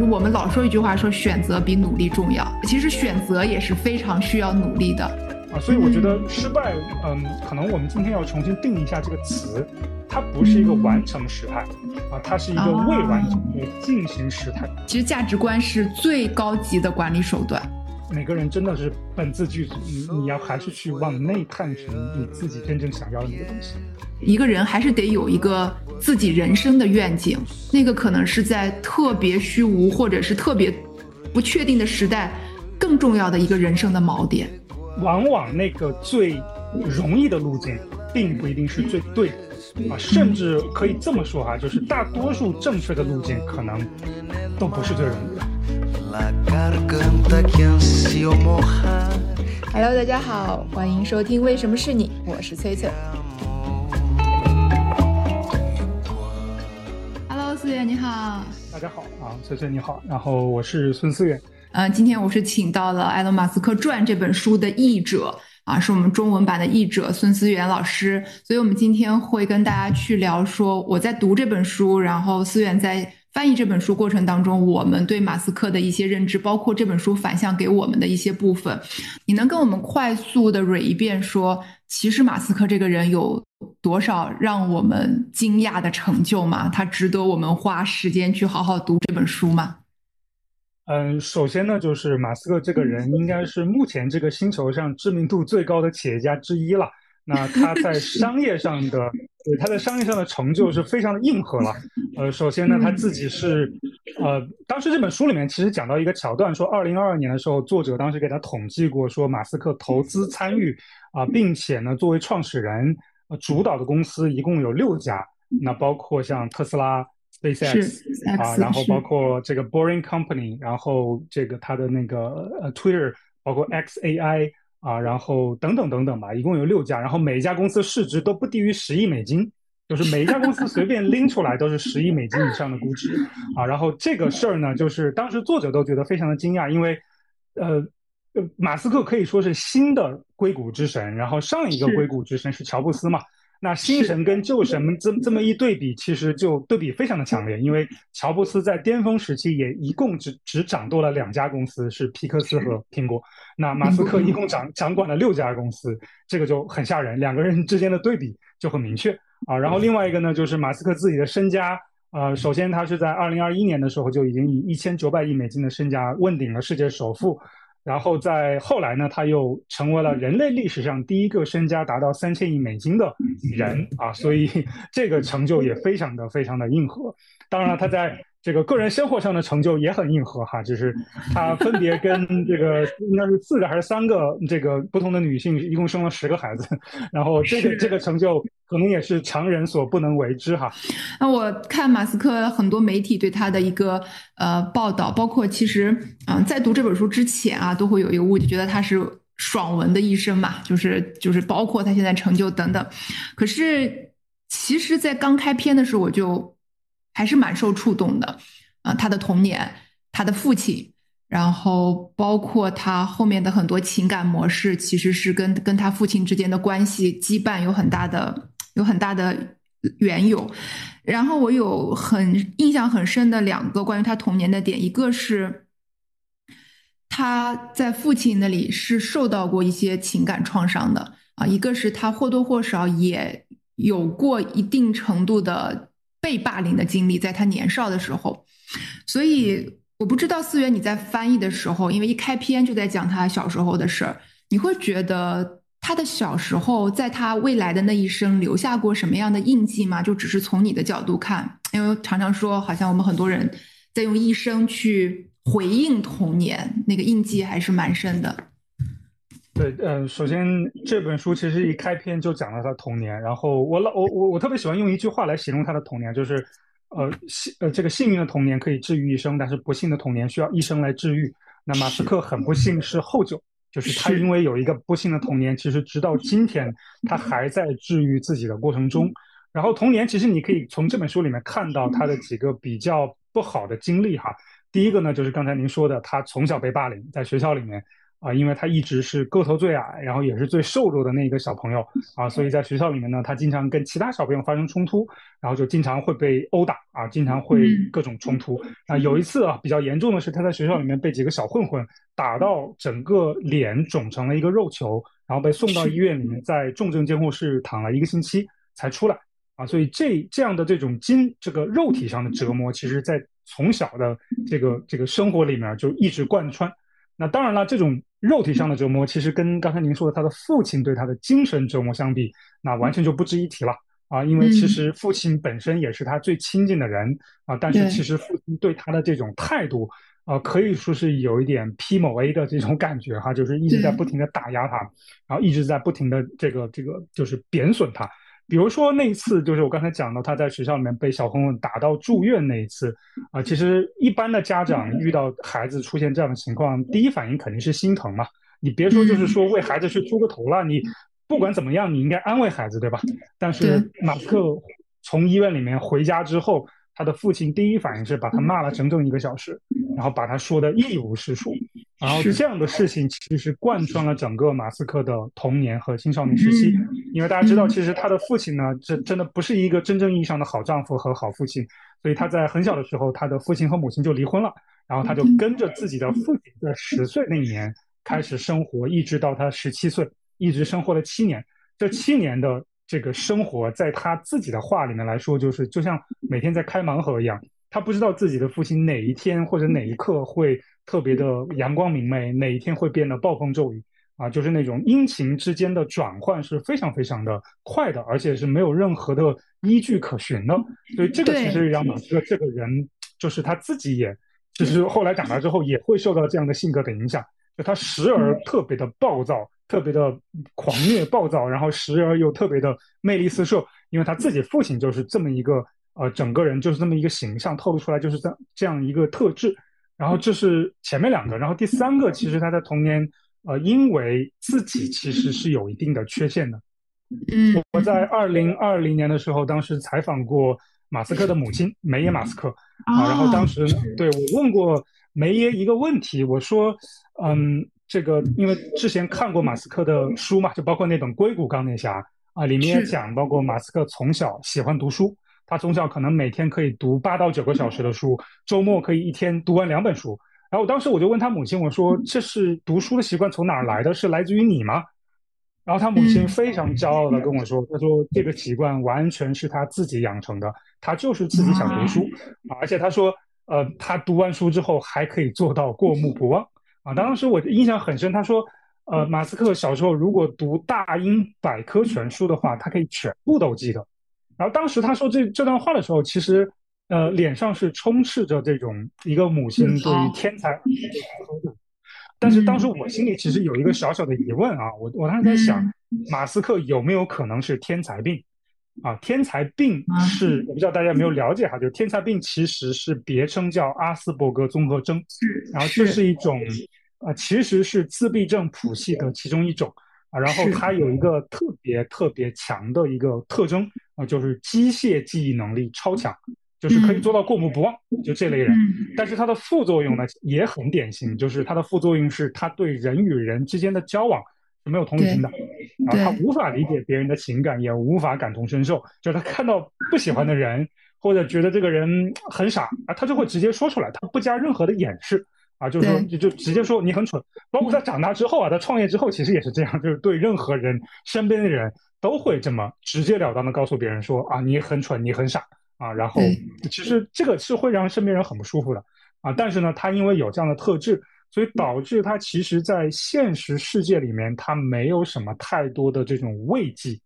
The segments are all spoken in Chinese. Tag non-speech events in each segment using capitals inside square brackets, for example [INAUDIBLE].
我们老说一句话，说选择比努力重要。其实选择也是非常需要努力的啊。所以我觉得失败，嗯，可能我们今天要重新定义一下这个词，它不是一个完成时态啊，它是一个未完成的进行时态。其实价值观是最高级的管理手段。每个人真的是本自具足，你你要还是去往内探寻你自己真正想要的那个东西。一个人还是得有一个自己人生的愿景，那个可能是在特别虚无或者是特别不确定的时代，更重要的一个人生的锚点。往往那个最容易的路径，并不一定是最对的啊，甚至可以这么说哈，就是大多数正确的路径可能都不是最容易的。Hello，大家好，欢迎收听《为什么是你》，我是崔崔。Hello，思远你好。大家好啊，崔崔你好。然后我是孙思远。嗯，今天我是请到了《埃隆·马斯克传》这本书的译者啊，是我们中文版的译者孙思远老师。所以我们今天会跟大家去聊说，我在读这本书，然后思远在。翻译这本书过程当中，我们对马斯克的一些认知，包括这本书反向给我们的一些部分，你能跟我们快速的捋一遍，说其实马斯克这个人有多少让我们惊讶的成就吗？他值得我们花时间去好好读这本书吗？嗯，首先呢，就是马斯克这个人应该是目前这个星球上知名度最高的企业家之一了。那他在商业上的，对他在商业上的成就是非常的硬核了。呃，首先呢，他自己是，呃，当时这本书里面其实讲到一个桥段，说二零二二年的时候，作者当时给他统计过，说马斯克投资参与啊，并且呢，作为创始人主导的公司一共有六家，那包括像特斯拉、SpaceX 啊，然后包括这个 Boring Company，然后这个他的那个呃 Twitter，包括 XAI。啊，然后等等等等吧，一共有六家，然后每一家公司市值都不低于十亿美金，就是每一家公司随便拎出来都是十亿美金以上的估值啊。然后这个事儿呢，就是当时作者都觉得非常的惊讶，因为，呃，马斯克可以说是新的硅谷之神，然后上一个硅谷之神是乔布斯嘛。那新神跟旧神们这这么一对比，其实就对比非常的强烈。因为乔布斯在巅峰时期也一共只只掌舵了两家公司，是皮克斯和苹果。那马斯克一共掌掌管了六家公司，这个就很吓人。两个人之间的对比就很明确啊。然后另外一个呢，就是马斯克自己的身家。呃，首先他是在二零二一年的时候就已经以一千九百亿美金的身家问鼎了世界首富。然后在后来呢，他又成为了人类历史上第一个身家达到三千亿美金的人啊，所以这个成就也非常的非常的硬核。当然，他在。这个个人生活上的成就也很硬核哈，就是他分别跟这个 [LAUGHS] 应该是四个还是三个这个不同的女性，一共生了十个孩子，然后这个这个成就可能也是常人所不能为之哈。那我看马斯克很多媒体对他的一个呃报道，包括其实嗯在读这本书之前啊，都会有一个误解，觉得他是爽文的一生嘛，就是就是包括他现在成就等等。可是其实，在刚开篇的时候我就。还是蛮受触动的，啊，他的童年，他的父亲，然后包括他后面的很多情感模式，其实是跟跟他父亲之间的关系羁绊有很大的有很大的缘由。然后我有很印象很深的两个关于他童年的点，一个是他在父亲那里是受到过一些情感创伤的啊，一个是他或多或少也有过一定程度的。被霸凌的经历，在他年少的时候，所以我不知道思源你在翻译的时候，因为一开篇就在讲他小时候的事儿，你会觉得他的小时候在他未来的那一生留下过什么样的印记吗？就只是从你的角度看，因为常常说，好像我们很多人在用一生去回应童年，那个印记还是蛮深的。对，嗯，首先这本书其实一开篇就讲了他童年，然后我老我我我特别喜欢用一句话来形容他的童年，就是，呃幸呃这个幸运的童年可以治愈一生，但是不幸的童年需要一生来治愈。那马斯克很不幸是后者，就是他因为有一个不幸的童年，其实直到今天 [LAUGHS] 他还在治愈自己的过程中。然后童年其实你可以从这本书里面看到他的几个比较不好的经历哈。第一个呢，就是刚才您说的，他从小被霸凌，在学校里面。啊，因为他一直是个头最矮，然后也是最瘦弱的那个小朋友啊，所以在学校里面呢，他经常跟其他小朋友发生冲突，然后就经常会被殴打啊，经常会各种冲突啊。有一次啊，比较严重的是他在学校里面被几个小混混打到整个脸肿成了一个肉球，然后被送到医院里面，在重症监护室躺了一个星期才出来啊。所以这这样的这种筋这个肉体上的折磨，其实在从小的这个这个生活里面就一直贯穿。那当然了，这种。肉体上的折磨，其实跟刚才您说的他的父亲对他的精神折磨相比，那完全就不值一提了啊！因为其实父亲本身也是他最亲近的人啊，但是其实父亲对他的这种态度，呃，可以说是有一点 P 某 A 的这种感觉哈，就是一直在不停的打压他，然后一直在不停的这个这个就是贬损他。比如说那一次，就是我刚才讲到他在学校里面被小混混打到住院那一次，啊，其实一般的家长遇到孩子出现这样的情况，第一反应肯定是心疼嘛。你别说就是说为孩子去出个头了，你不管怎么样，你应该安慰孩子，对吧？但是马斯克从医院里面回家之后。他的父亲第一反应是把他骂了整整一个小时，然后把他说的一无是处。然后这样的事情其实贯穿了整个马斯克的童年和青少年时期。因为大家知道，其实他的父亲呢，这真的不是一个真正意义上的好丈夫和好父亲。所以他在很小的时候，他的父亲和母亲就离婚了，然后他就跟着自己的父亲在十岁那年开始生活，一直到他十七岁，一直生活了七年。这七年的。这个生活在他自己的话里面来说，就是就像每天在开盲盒一样，他不知道自己的父亲哪一天或者哪一刻会特别的阳光明媚，哪一天会变得暴风骤雨啊，就是那种阴晴之间的转换是非常非常的快的，而且是没有任何的依据可循的。所以这个其实让马斯克这个人，就是他自己也，就是后来长大之后也会受到这样的性格的影响，就他时而特别的暴躁。特别的狂 [LAUGHS] 虐暴躁，然后时而又特别的魅力四射，因为他自己父亲就是这么一个呃，整个人就是这么一个形象，透露出来就是这这样一个特质。然后这是前面两个，然后第三个其实他在童年呃，因为自己其实是有一定的缺陷的。嗯，我在二零二零年的时候，当时采访过马斯克的母亲梅耶马斯克啊，然后当时对我问过梅耶一个问题，我说嗯。这个，因为之前看过马斯克的书嘛，就包括那本《硅谷钢铁侠》啊，里面也讲，包括马斯克从小喜欢读书，他从小可能每天可以读八到九个小时的书，周末可以一天读完两本书。然后当时我就问他母亲，我说：“这是读书的习惯从哪儿来的？是来自于你吗？”然后他母亲非常骄傲的跟我说：“他说这个习惯完全是他自己养成的，他就是自己想读书，而且他说，呃，他读完书之后还可以做到过目不忘。[LAUGHS] ”啊，当时我印象很深。他说，呃，马斯克小时候如果读大英百科全书的话，他可以全部都记得。然后当时他说这这段话的时候，其实，呃，脸上是充斥着这种一个母亲对于天才。但是当时我心里其实有一个小小的疑问啊，我我当时在想，马斯克有没有可能是天才病？啊，天才病是我不知道大家有没有了解哈，就是天才病其实是别称叫阿斯伯格综合征，然后这是一种，呃，其实是自闭症谱系的其中一种啊，然后它有一个特别特别强的一个特征啊，就是机械记忆能力超强，就是可以做到过目不忘，就这类人。但是它的副作用呢也很典型，就是它的副作用是它对人与人之间的交往。是没有同理心的，然后他无法理解别人的情感，也无法感同身受。就是他看到不喜欢的人，或者觉得这个人很傻啊，他就会直接说出来，他不加任何的掩饰啊，就是说就就直接说你很蠢。包括他长大之后啊，他创业之后，其实也是这样，就是对任何人身边的人都会这么直截了当的告诉别人说啊，你很蠢，你很傻啊。然后其实这个是会让身边人很不舒服的啊。但是呢，他因为有这样的特质。所以导致他其实，在现实世界里面，他没有什么太多的这种慰藉，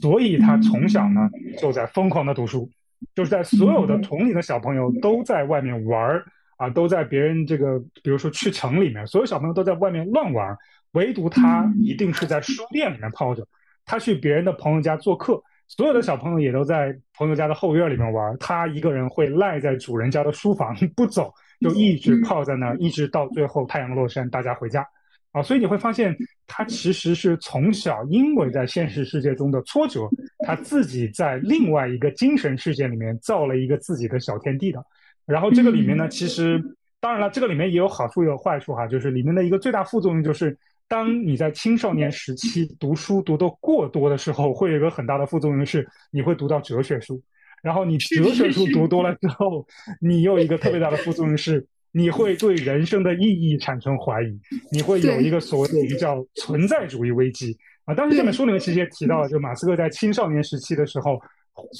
所以他从小呢就在疯狂的读书，就是在所有的同龄的小朋友都在外面玩儿啊，都在别人这个，比如说去城里面，所有小朋友都在外面乱玩，唯独他一定是在书店里面泡着。他去别人的朋友家做客，所有的小朋友也都在朋友家的后院里面玩，他一个人会赖在主人家的书房 [LAUGHS] 不走。就一直泡在那儿，一直到最后太阳落山，大家回家，啊，所以你会发现他其实是从小因为在现实世界中的挫折，他自己在另外一个精神世界里面造了一个自己的小天地的。然后这个里面呢，其实当然了，这个里面也有好处也有坏处哈，就是里面的一个最大副作用就是，当你在青少年时期读书读得过多的时候，会有一个很大的副作用是，你会读到哲学书，然后你 [LAUGHS] 哲学书读多了之后，你有一个特别大的副作用是，你会对人生的意义产生怀疑，你会有一个所谓的一个叫存在主义危机啊。当时这本书里面其实也提到了，就马斯克在青少年时期的时候，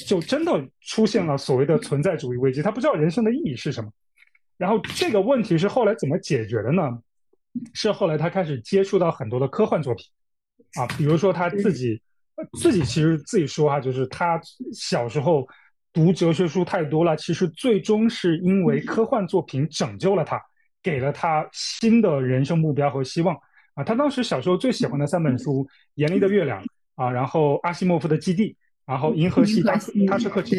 就真的出现了所谓的存在主义危机，他不知道人生的意义是什么。然后这个问题是后来怎么解决的呢？是后来他开始接触到很多的科幻作品，啊，比如说他自己，自己其实自己说啊，就是他小时候读哲学书太多了，其实最终是因为科幻作品拯救了他，给了他新的人生目标和希望。啊，他当时小时候最喜欢的三本书，《严厉的月亮》啊，然后阿西莫夫的《基地》。然后，银河系他他是克奇，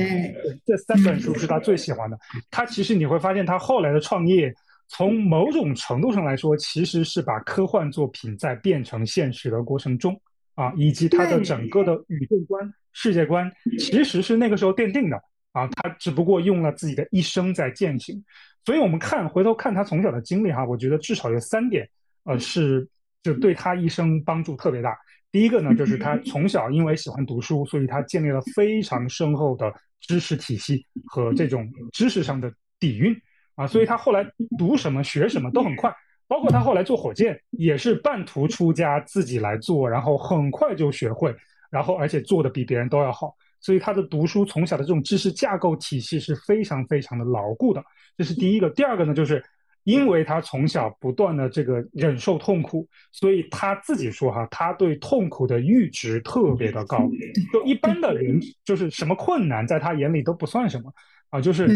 这三本书是他最喜欢的。他其实你会发现，他后来的创业，从某种程度上来说，其实是把科幻作品在变成现实的过程中啊，以及他的整个的宇宙观、世界观，其实是那个时候奠定的啊。他只不过用了自己的一生在践行。所以我们看回头看他从小的经历哈，我觉得至少有三点，呃，是就对他一生帮助特别大。第一个呢，就是他从小因为喜欢读书，所以他建立了非常深厚的知识体系和这种知识上的底蕴啊，所以他后来读什么学什么都很快，包括他后来做火箭也是半途出家自己来做，然后很快就学会，然后而且做的比别人都要好，所以他的读书从小的这种知识架构体系是非常非常的牢固的，这是第一个。第二个呢，就是。因为他从小不断的这个忍受痛苦，所以他自己说哈，他对痛苦的阈值特别的高。就一般的人，就是什么困难在他眼里都不算什么啊。就是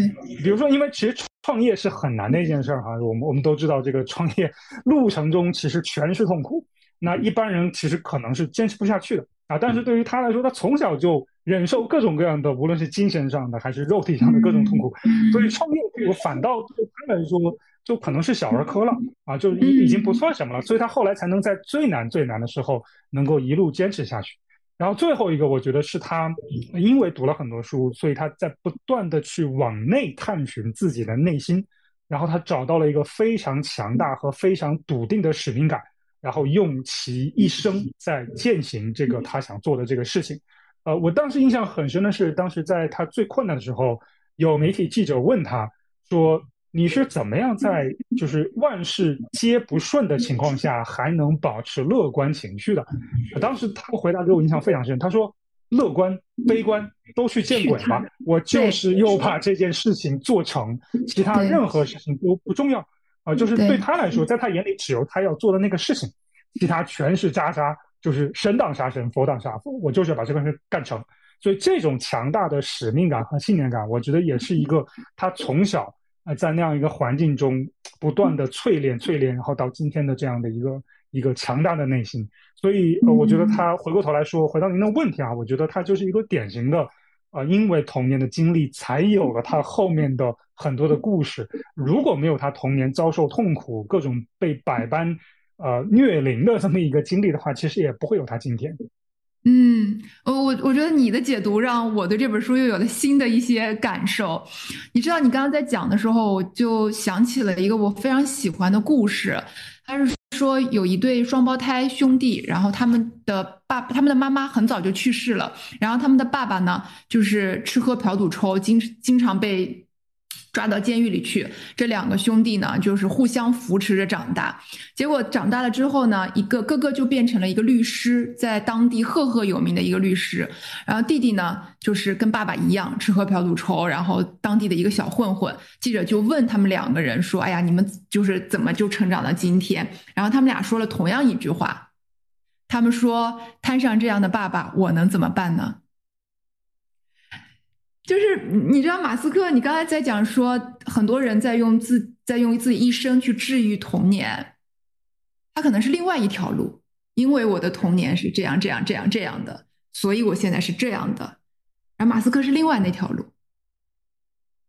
比如说，因为其实创业是很难的一件事儿哈。我们我们都知道，这个创业路程中其实全是痛苦。那一般人其实可能是坚持不下去的啊。但是对于他来说，他从小就忍受各种各样的，无论是精神上的还是肉体上的各种痛苦，所以创业我反倒对他来说。就可能是小儿科了啊，就已已经不算什么了，所以他后来才能在最难最难的时候能够一路坚持下去。然后最后一个，我觉得是他因为读了很多书，所以他在不断的去往内探寻自己的内心，然后他找到了一个非常强大和非常笃定的使命感，然后用其一生在践行这个他想做的这个事情。呃，我当时印象很深的是，当时在他最困难的时候，有媒体记者问他说。你是怎么样在就是万事皆不顺的情况下还能保持乐观情绪的？当时他回答给我印象非常深，他说：“乐观、悲观都去见鬼吧！我就是又把这件事情做成，其他任何事情都不重要啊！就是对他来说，在他眼里只有他要做的那个事情，其他全是渣渣，就是神挡杀神，佛挡杀佛，我就是要把这个事干成。所以这种强大的使命感和信念感，我觉得也是一个他从小。”啊，在那样一个环境中不断的淬炼、淬炼，然后到今天的这样的一个一个强大的内心，所以呃，我觉得他回过头来说，回到您的问题啊，我觉得他就是一个典型的，呃，因为童年的经历才有了他后面的很多的故事。如果没有他童年遭受痛苦、各种被百般呃虐凌的这么一个经历的话，其实也不会有他今天。嗯，我我我觉得你的解读让我对这本书又有了新的一些感受。你知道，你刚刚在讲的时候，我就想起了一个我非常喜欢的故事。他是说有一对双胞胎兄弟，然后他们的爸他们的妈妈很早就去世了，然后他们的爸爸呢，就是吃喝嫖赌抽，经经常被。抓到监狱里去，这两个兄弟呢，就是互相扶持着长大。结果长大了之后呢，一个哥哥就变成了一个律师，在当地赫赫有名的一个律师。然后弟弟呢，就是跟爸爸一样吃喝嫖赌抽，然后当地的一个小混混。记者就问他们两个人说：“哎呀，你们就是怎么就成长到今天？”然后他们俩说了同样一句话，他们说：“摊上这样的爸爸，我能怎么办呢？”就是你知道马斯克，你刚才在讲说，很多人在用自在用自己一生去治愈童年，他可能是另外一条路，因为我的童年是这样这样这样这样的，所以我现在是这样的。而马斯克是另外那条路，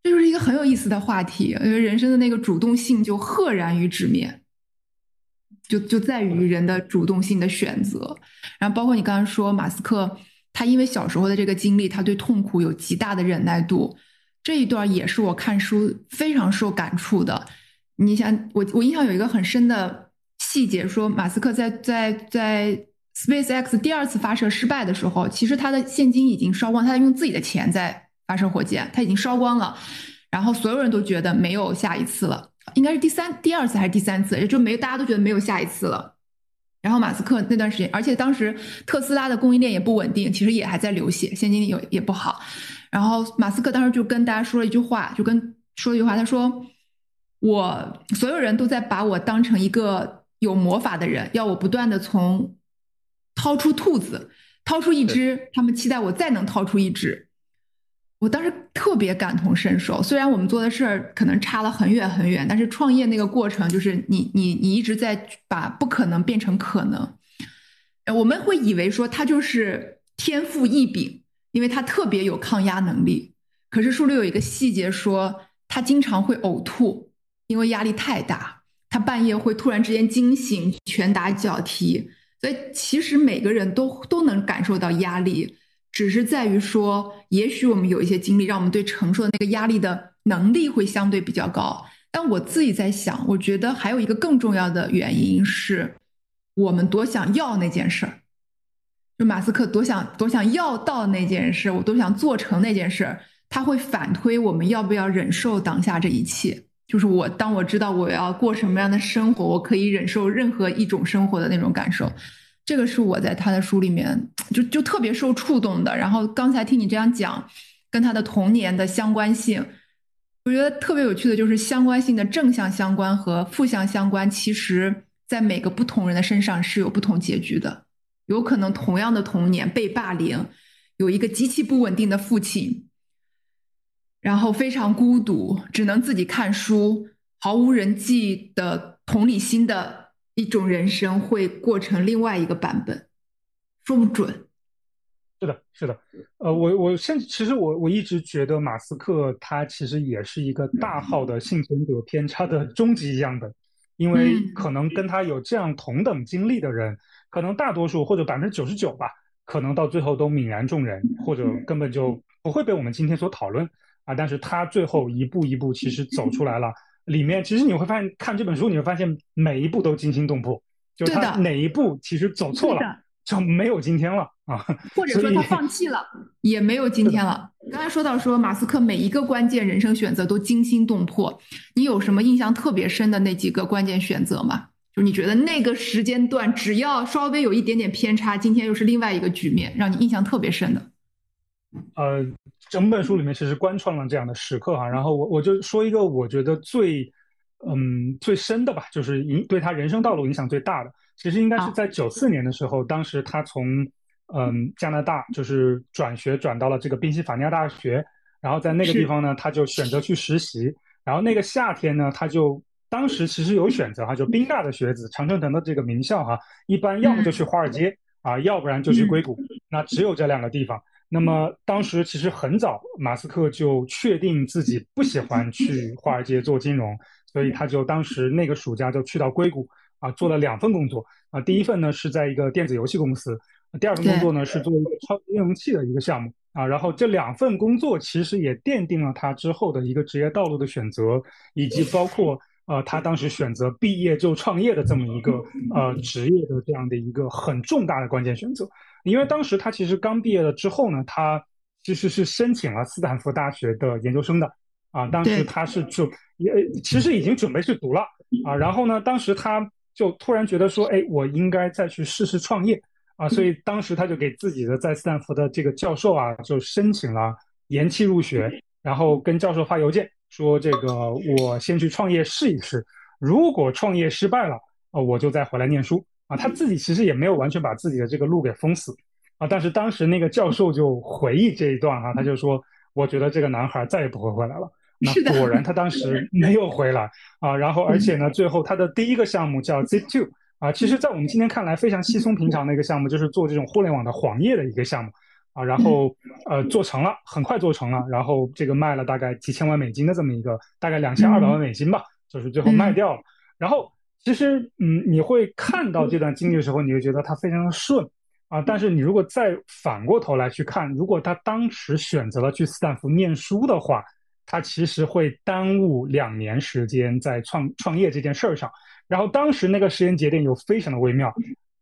这就是一个很有意思的话题，因为人生的那个主动性就赫然于纸面，就就在于人的主动性的选择。然后包括你刚刚说马斯克。他因为小时候的这个经历，他对痛苦有极大的忍耐度。这一段也是我看书非常受感触的。你想，我我印象有一个很深的细节，说马斯克在在在 SpaceX 第二次发射失败的时候，其实他的现金已经烧光，他在用自己的钱在发射火箭，他已经烧光了。然后所有人都觉得没有下一次了，应该是第三、第二次还是第三次，也就没大家都觉得没有下一次了。然后马斯克那段时间，而且当时特斯拉的供应链也不稳定，其实也还在流血，现金流也不好。然后马斯克当时就跟大家说了一句话，就跟说一句话，他说：“我所有人都在把我当成一个有魔法的人，要我不断的从掏出兔子，掏出一只，他们期待我再能掏出一只。”我当时特别感同身受，虽然我们做的事儿可能差了很远很远，但是创业那个过程就是你你你一直在把不可能变成可能。我们会以为说他就是天赋异禀，因为他特别有抗压能力。可是书里有一个细节说，他经常会呕吐，因为压力太大。他半夜会突然之间惊醒，拳打脚踢。所以其实每个人都都能感受到压力。只是在于说，也许我们有一些经历，让我们对承受的那个压力的能力会相对比较高。但我自己在想，我觉得还有一个更重要的原因是，我们多想要那件事儿，就马斯克多想多想要到那件事，我多想做成那件事，他会反推我们要不要忍受当下这一切。就是我当我知道我要过什么样的生活，我可以忍受任何一种生活的那种感受。这个是我在他的书里面就就特别受触动的。然后刚才听你这样讲，跟他的童年的相关性，我觉得特别有趣的就是相关性的正向相关和负向相关，其实在每个不同人的身上是有不同结局的。有可能同样的童年被霸凌，有一个极其不稳定的父亲，然后非常孤独，只能自己看书，毫无人际的同理心的。一种人生会过成另外一个版本，说不准。是的，是的。呃，我我现其实我我一直觉得马斯克他其实也是一个大号的幸存者偏差的终极样本，因为可能跟他有这样同等经历的人，可能大多数或者百分之九十九吧，可能到最后都泯然众人，或者根本就不会被我们今天所讨论啊。但是他最后一步一步其实走出来了。里面其实你会发现，看这本书你会发现每一步都惊心动魄，就他哪一步其实走错了就没有今天了啊，或者说他放弃了也没有今天了。刚才说到说马斯克每一个关键人生选择都惊心动魄，你有什么印象特别深的那几个关键选择吗？就你觉得那个时间段只要稍微有一点点偏差，今天又是另外一个局面，让你印象特别深的。呃，整本书里面其实贯穿了这样的时刻哈，然后我我就说一个我觉得最嗯最深的吧，就是影对他人生道路影响最大的，其实应该是在九四年的时候，当时他从嗯加拿大就是转学转到了这个宾夕法尼亚大学，然后在那个地方呢，他就选择去实习，然后那个夏天呢，他就当时其实有选择哈，就宾大的学子常春藤的这个名校哈，一般要么就去华尔街啊，要不然就去硅谷，那只有这两个地方。那么当时其实很早，马斯克就确定自己不喜欢去华尔街做金融，所以他就当时那个暑假就去到硅谷啊，做了两份工作啊。第一份呢是在一个电子游戏公司，第二份工作呢是做一个超级应用器的一个项目啊。然后这两份工作其实也奠定了他之后的一个职业道路的选择，以及包括呃他当时选择毕业就创业的这么一个呃职业的这样的一个很重大的关键选择。因为当时他其实刚毕业了之后呢，他其实是申请了斯坦福大学的研究生的啊。当时他是就也其实已经准备去读了啊。然后呢，当时他就突然觉得说，哎，我应该再去试试创业啊。所以当时他就给自己的在斯坦福的这个教授啊，就申请了延期入学，然后跟教授发邮件说，这个我先去创业试一试，如果创业失败了，啊，我就再回来念书。啊，他自己其实也没有完全把自己的这个路给封死，啊，但是当时那个教授就回忆这一段哈，他就说，我觉得这个男孩再也不会回来了。那果然他当时没有回来。啊，然后而且呢，最后他的第一个项目叫 Zip2 啊，其实在我们今天看来非常稀松平常的一个项目，就是做这种互联网的黄页的一个项目啊，然后呃做成了，很快做成了，然后这个卖了大概几千万美金的这么一个，大概两千二百万美金吧，就是最后卖掉了，然后。其实，嗯，你会看到这段经历的时候，你会觉得他非常的顺啊。但是你如果再反过头来去看，如果他当时选择了去斯坦福念书的话，他其实会耽误两年时间在创创业这件事儿上。然后当时那个时间节点又非常的微妙，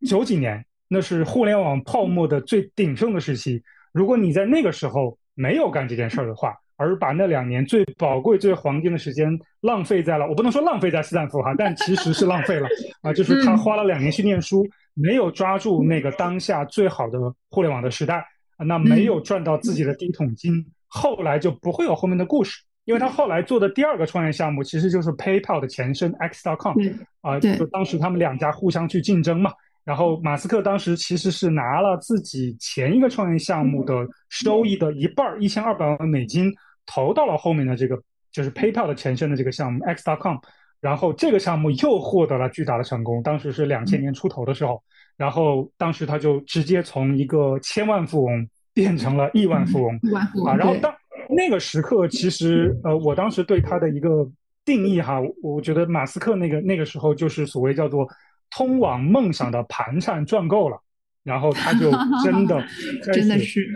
九几年那是互联网泡沫的最鼎盛的时期。如果你在那个时候没有干这件事儿的话，而把那两年最宝贵、最黄金的时间浪费在了，我不能说浪费在斯坦福哈，但其实是浪费了啊，就是他花了两年去念书，没有抓住那个当下最好的互联网的时代，那没有赚到自己的第一桶金，后来就不会有后面的故事。因为他后来做的第二个创业项目其实就是 PayPal 的前身 X.com，啊，就当时他们两家互相去竞争嘛。然后马斯克当时其实是拿了自己前一个创业项目的收益的一半，一千二百万美金投到了后面的这个就是 PayPal 的前身的这个项目 X.com，然后这个项目又获得了巨大的成功。当时是两千年出头的时候，然后当时他就直接从一个千万富翁变成了亿万富翁啊，然后当。那个时刻，其实呃，我当时对他的一个定义哈，我觉得马斯克那个那个时候就是所谓叫做通往梦想的盘缠赚够了，然后他就真的 [LAUGHS] 真的是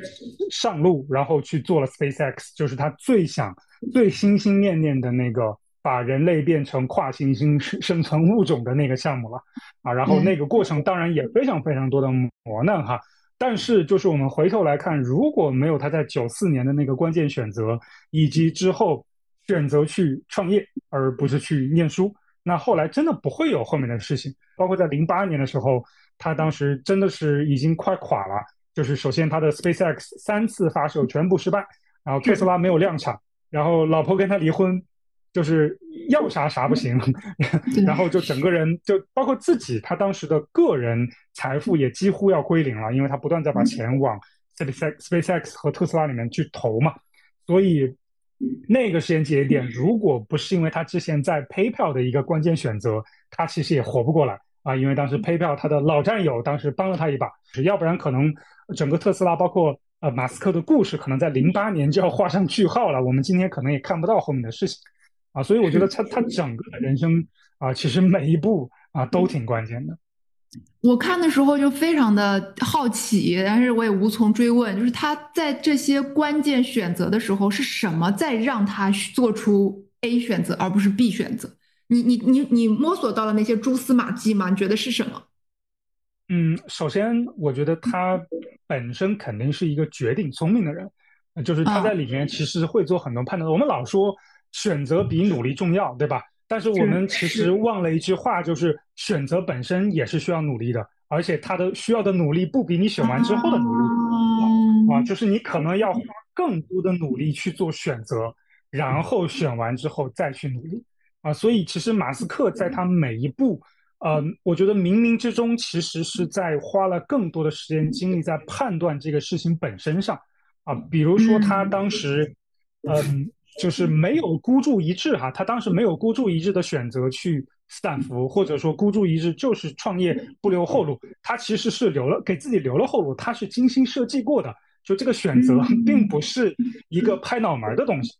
上路，然后去做了 SpaceX，就是他最想、最心心念念的那个把人类变成跨行星生存物种的那个项目了啊。然后那个过程当然也非常非常多的磨难哈。但是，就是我们回头来看，如果没有他在九四年的那个关键选择，以及之后选择去创业而不是去念书，那后来真的不会有后面的事情。包括在零八年的时候，他当时真的是已经快垮了。就是首先他的 SpaceX 三次发射全部失败，然后特斯拉没有量产，然后老婆跟他离婚。就是要啥啥不行，[LAUGHS] 然后就整个人就包括自己，他当时的个人财富也几乎要归零了，因为他不断在把钱往 Space SpaceX 和特斯拉里面去投嘛。所以那个时间节点，如果不是因为他之前在 PayPal 的一个关键选择，他其实也活不过来啊。因为当时 PayPal 他的老战友当时帮了他一把，要不然可能整个特斯拉包括呃马斯克的故事，可能在零八年就要画上句号了。我们今天可能也看不到后面的事情。啊，所以我觉得他他整个的人生啊，其实每一步啊都挺关键的。我看的时候就非常的好奇，但是我也无从追问，就是他在这些关键选择的时候，是什么在让他做出 A 选择而不是 B 选择？你你你你摸索到了那些蛛丝马迹吗？你觉得是什么？嗯，首先我觉得他本身肯定是一个决定聪明的人，就是他在里面其实会做很多判断。我们老说。选择比努力重要，对吧？但是我们其实忘了一句话，就是选择本身也是需要努力的，而且它的需要的努力不比你选完之后的努力啊，就是你可能要花更多的努力去做选择，然后选完之后再去努力啊。所以其实马斯克在他每一步，呃，我觉得冥冥之中其实是在花了更多的时间精力在判断这个事情本身上啊。比如说他当时，嗯。就是没有孤注一掷哈，他当时没有孤注一掷的选择去斯坦福，或者说孤注一掷就是创业不留后路，他其实是留了给自己留了后路，他是精心设计过的，就这个选择并不是一个拍脑门的东西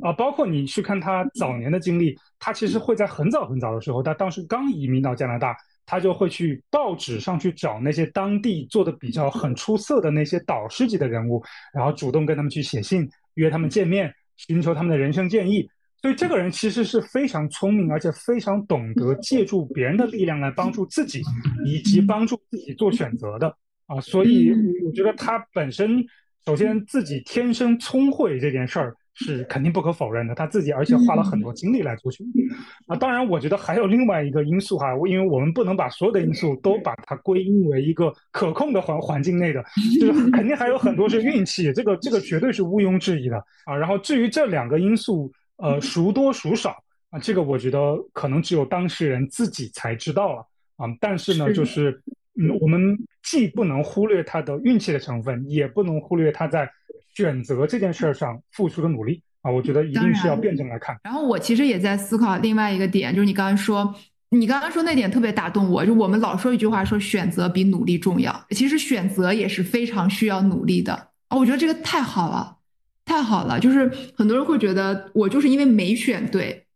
啊。包括你去看他早年的经历，他其实会在很早很早的时候，他当时刚移民到加拿大，他就会去报纸上去找那些当地做的比较很出色的那些导师级的人物，然后主动跟他们去写信，约他们见面。寻求他们的人生建议，所以这个人其实是非常聪明，而且非常懂得借助别人的力量来帮助自己，以及帮助自己做选择的。啊。所以我觉得他本身首先自己天生聪慧这件事儿是肯定不可否认的，他自己而且花了很多精力来做选择啊。当然，我觉得还有另外一个因素哈，因为我们不能把所有的因素都把它归因为一个可控的环环境内的，就是 [LAUGHS] 肯定还有很多是运气，这个这个绝对是毋庸置疑的啊。然后至于这两个因素，呃，孰多孰少啊，这个我觉得可能只有当事人自己才知道了啊。但是呢，就是嗯，我们既不能忽略他的运气的成分，也不能忽略他在。选择这件事儿上付出的努力啊，我觉得一定是要辩证来看。然后我其实也在思考另外一个点，就是你刚刚说，你刚刚说那点特别打动我，就我们老说一句话，说选择比努力重要。其实选择也是非常需要努力的啊，我觉得这个太好了，太好了。就是很多人会觉得我就是因为没选对，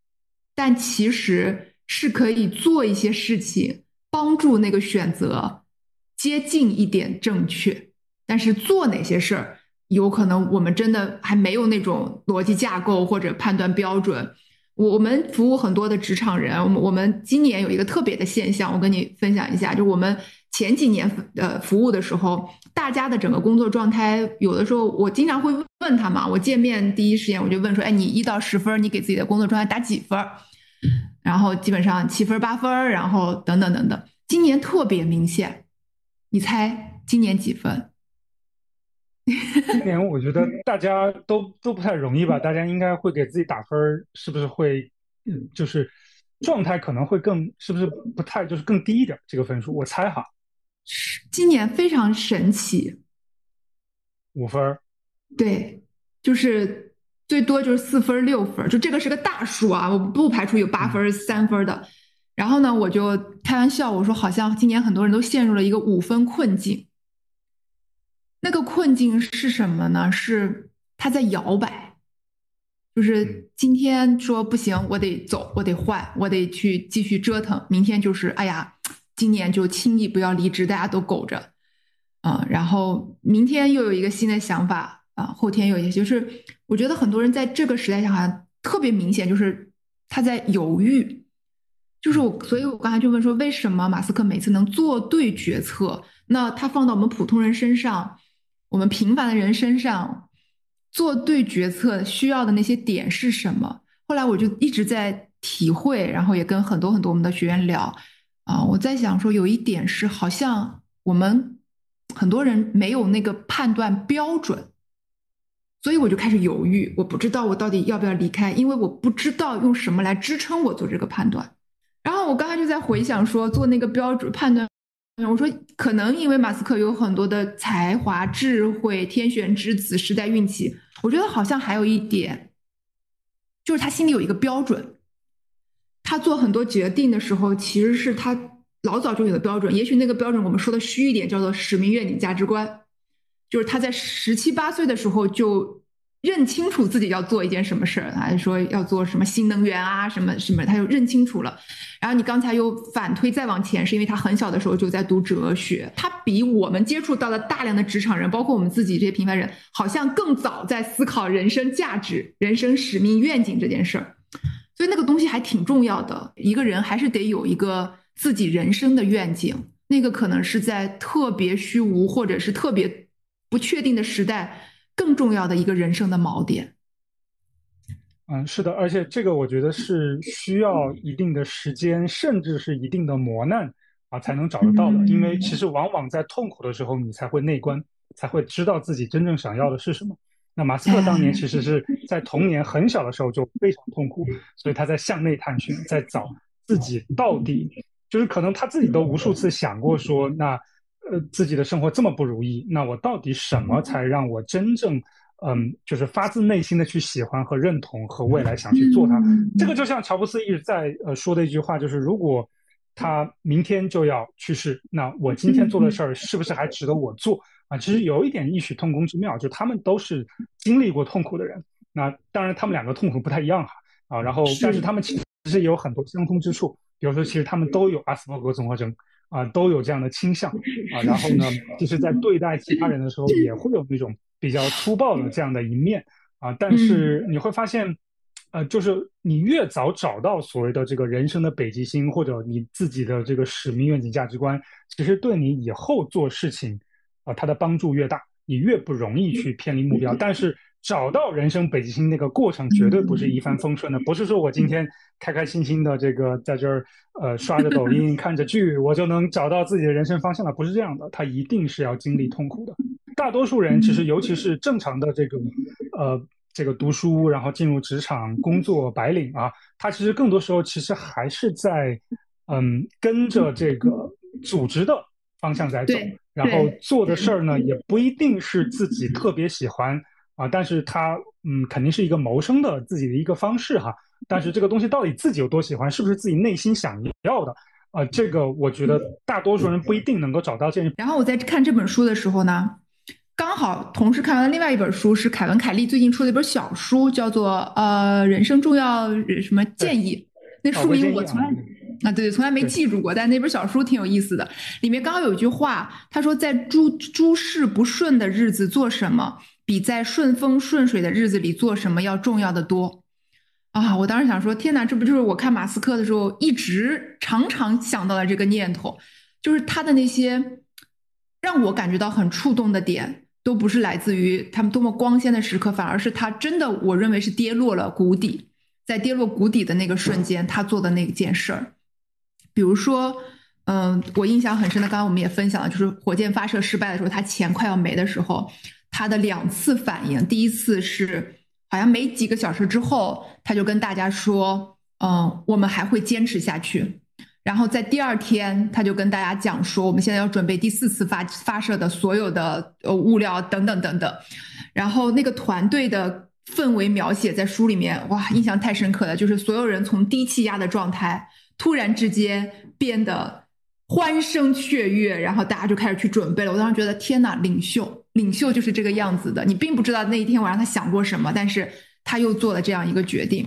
但其实是可以做一些事情帮助那个选择接近一点正确。但是做哪些事儿？有可能我们真的还没有那种逻辑架构或者判断标准。我我们服务很多的职场人，我们我们今年有一个特别的现象，我跟你分享一下，就我们前几年呃服务的时候，大家的整个工作状态，有的时候我经常会问他嘛，我见面第一时间我就问说，哎，你一到十分，你给自己的工作状态打几分？然后基本上七分八分，然后等等等等。今年特别明显，你猜今年几分？今年我觉得大家都都不太容易吧，大家应该会给自己打分，是不是会，嗯，就是状态可能会更，是不是不太就是更低一点这个分数？我猜哈，今年非常神奇，五分，对，就是最多就是四分六分，就这个是个大数啊，我不排除有八分三分的。然后呢，我就开玩笑我说，好像今年很多人都陷入了一个五分困境。那个困境是什么呢？是他在摇摆，就是今天说不行，我得走，我得换，我得去继续折腾。明天就是哎呀，今年就轻易不要离职，大家都苟着啊。然后明天又有一个新的想法啊，后天有一些，就是我觉得很多人在这个时代下好像特别明显，就是他在犹豫。就是我，所以我刚才就问说，为什么马斯克每次能做对决策？那他放到我们普通人身上。我们平凡的人身上做对决策需要的那些点是什么？后来我就一直在体会，然后也跟很多很多我们的学员聊啊，我在想说，有一点是好像我们很多人没有那个判断标准，所以我就开始犹豫，我不知道我到底要不要离开，因为我不知道用什么来支撑我做这个判断。然后我刚才就在回想说，做那个标准判断。我说，可能因为马斯克有很多的才华、智慧、天选之子、时代运气。我觉得好像还有一点，就是他心里有一个标准。他做很多决定的时候，其实是他老早就有的标准。也许那个标准，我们说的虚一点，叫做使命、愿景、价值观。就是他在十七八岁的时候就。认清楚自己要做一件什么事儿，还是说要做什么新能源啊，什么什么，他就认清楚了。然后你刚才又反推再往前，是因为他很小的时候就在读哲学，他比我们接触到的大量的职场人，包括我们自己这些平凡人，好像更早在思考人生价值、人生使命、愿景这件事儿。所以那个东西还挺重要的。一个人还是得有一个自己人生的愿景，那个可能是在特别虚无或者是特别不确定的时代。更重要的一个人生的锚点。嗯，是的，而且这个我觉得是需要一定的时间，甚至是一定的磨难啊，才能找得到的。因为其实往往在痛苦的时候，你才会内观，才会知道自己真正想要的是什么。那马斯克当年其实是在童年很小的时候就非常痛苦，所以他在向内探寻，在找自己到底就是可能他自己都无数次想过说那。呃，自己的生活这么不如意，那我到底什么才让我真正，嗯，就是发自内心的去喜欢和认同和未来想去做它？这个就像乔布斯一直在呃说的一句话，就是如果他明天就要去世，那我今天做的事儿是不是还值得我做啊？其实有一点异曲同工之妙，就他们都是经历过痛苦的人。那当然，他们两个痛苦不太一样哈啊，然后但是他们其实也有很多相通之处，比如说，其实他们都有阿斯伯格综合征。啊，都有这样的倾向啊，然后呢，[LAUGHS] 就是在对待其他人的时候，也会有那种比较粗暴的这样的一面啊。但是你会发现，呃，就是你越早找到所谓的这个人生的北极星，或者你自己的这个使命、愿景、价值观，其实对你以后做事情啊，它的帮助越大，你越不容易去偏离目标。但是。找到人生北极星那个过程绝对不是一帆风顺的，不是说我今天开开心心的这个在这儿呃刷着抖音 [LAUGHS] 看着剧，我就能找到自己的人生方向了，不是这样的，他一定是要经历痛苦的。大多数人其实，尤其是正常的这个呃这个读书，然后进入职场工作白领啊，他其实更多时候其实还是在嗯跟着这个组织的方向在走，然后做的事儿呢也不一定是自己特别喜欢。啊，但是他嗯，肯定是一个谋生的自己的一个方式哈。但是这个东西到底自己有多喜欢，是不是自己内心想要的？呃，这个我觉得大多数人不一定能够找到这。然后我在看这本书的时候呢，刚好同时看完了另外一本书，是凯文·凯利最近出的一本小书，叫做呃《人生重要什么建议》。那书名我从来啊，对对，从来没记住过。但那本小书挺有意思的，里面刚好有一句话，他说：“在诸诸事不顺的日子做什么？”比在顺风顺水的日子里做什么要重要的多。啊！我当时想说，天哪，这不就是我看马斯克的时候一直常常想到的这个念头？就是他的那些让我感觉到很触动的点，都不是来自于他们多么光鲜的时刻，反而是他真的，我认为是跌落了谷底，在跌落谷底的那个瞬间，他做的那件事儿。比如说，嗯，我印象很深的，刚刚我们也分享了，就是火箭发射失败的时候，他钱快要没的时候，他的两次反应，第一次是。好像没几个小时之后，他就跟大家说：“嗯，我们还会坚持下去。”然后在第二天，他就跟大家讲说：“我们现在要准备第四次发发射的所有的呃物料等等等等。”然后那个团队的氛围描写在书里面，哇，印象太深刻了。就是所有人从低气压的状态，突然之间变得欢声雀跃，然后大家就开始去准备了。我当时觉得，天哪，领袖！领袖就是这个样子的，你并不知道那一天晚上他想过什么，但是他又做了这样一个决定，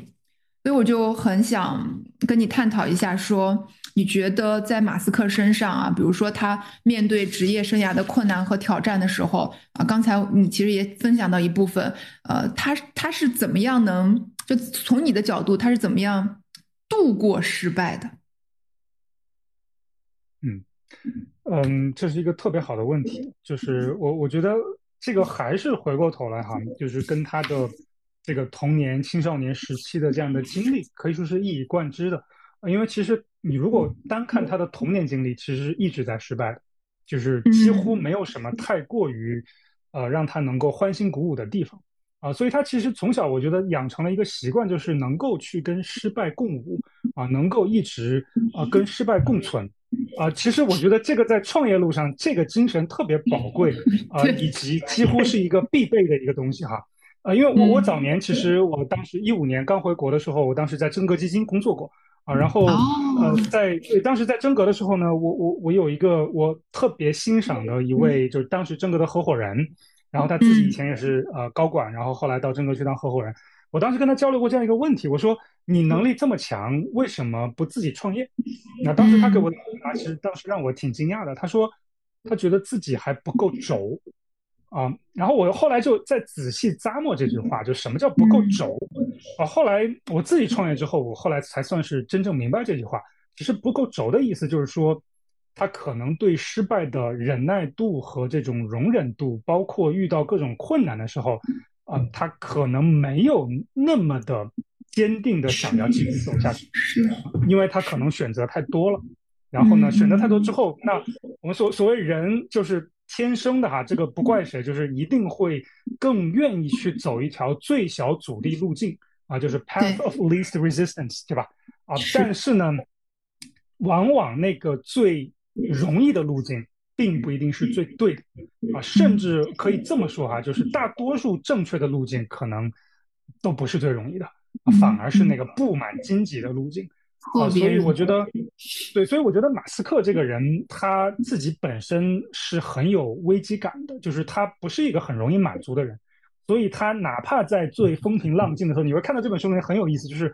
所以我就很想跟你探讨一下，说你觉得在马斯克身上啊，比如说他面对职业生涯的困难和挑战的时候啊，刚才你其实也分享到一部分，呃，他他是怎么样能就从你的角度，他是怎么样度过失败的？嗯。嗯，这是一个特别好的问题，就是我我觉得这个还是回过头来哈，就是跟他的这个童年、青少年时期的这样的经历可以说是一以贯之的。因为其实你如果单看他的童年经历，其实一直在失败的，就是几乎没有什么太过于呃让他能够欢欣鼓舞的地方啊。所以他其实从小我觉得养成了一个习惯，就是能够去跟失败共舞啊，能够一直啊跟失败共存。啊，其实我觉得这个在创业路上，这个精神特别宝贵啊，以及几乎是一个必备的一个东西哈。啊，因为我我早年其实我当时一五年刚回国的时候，我当时在真格基金工作过啊，然后呃，在当时在真格的时候呢，我我我有一个我特别欣赏的一位，就是当时真格的合伙人，然后他自己以前也是呃高管，然后后来到真格去当合伙人。我当时跟他交流过这样一个问题，我说。你能力这么强，为什么不自己创业？那当时他给我的回答，其实当时让我挺惊讶的。他说，他觉得自己还不够轴啊。然后我后来就再仔细咂摸这句话，就什么叫不够轴啊？后来我自己创业之后，我后来才算是真正明白这句话。其实不够轴的意思就是说，他可能对失败的忍耐度和这种容忍度，包括遇到各种困难的时候，啊，他可能没有那么的。坚定的想要继续走下去，是，因为他可能选择太多了，然后呢，选择太多之后，那我们所所谓人就是天生的哈，这个不怪谁，就是一定会更愿意去走一条最小阻力路径啊，就是 path of least resistance，对吧？啊，但是呢，往往那个最容易的路径并不一定是最对的啊，甚至可以这么说哈，就是大多数正确的路径可能都不是最容易的。反而是那个布满荆棘的路径。啊，所以我觉得，对，所以我觉得马斯克这个人他自己本身是很有危机感的，就是他不是一个很容易满足的人，所以他哪怕在最风平浪静的时候，你会看到这本书里面很有意思，就是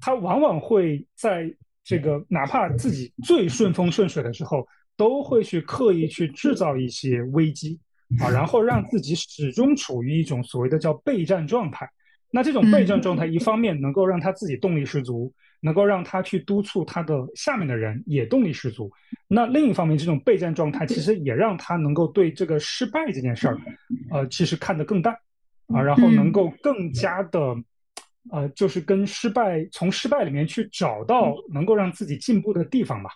他往往会在这个哪怕自己最顺风顺水的时候，都会去刻意去制造一些危机啊，然后让自己始终处于一种所谓的叫备战状态。那这种备战状态，一方面能够让他自己动力十足，能够让他去督促他的下面的人也动力十足。那另一方面，这种备战状态其实也让他能够对这个失败这件事儿，呃，其实看得更淡啊，然后能够更加的，呃，就是跟失败从失败里面去找到能够让自己进步的地方吧。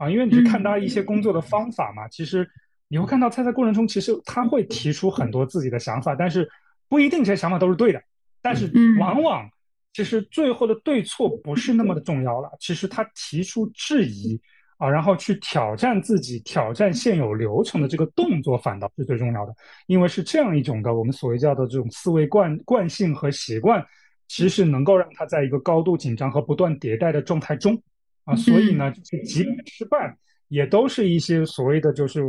啊，因为你去看他一些工作的方法嘛，其实你会看到他在过程中，其实他会提出很多自己的想法，但是不一定这些想法都是对的。但是往往，其实最后的对错不是那么的重要了。其实他提出质疑啊，然后去挑战自己、挑战现有流程的这个动作，反倒是最重要的。因为是这样一种的，我们所谓叫的这种思维惯惯性和习惯，其实能够让他在一个高度紧张和不断迭代的状态中啊。所以呢，就是即便失败，也都是一些所谓的就是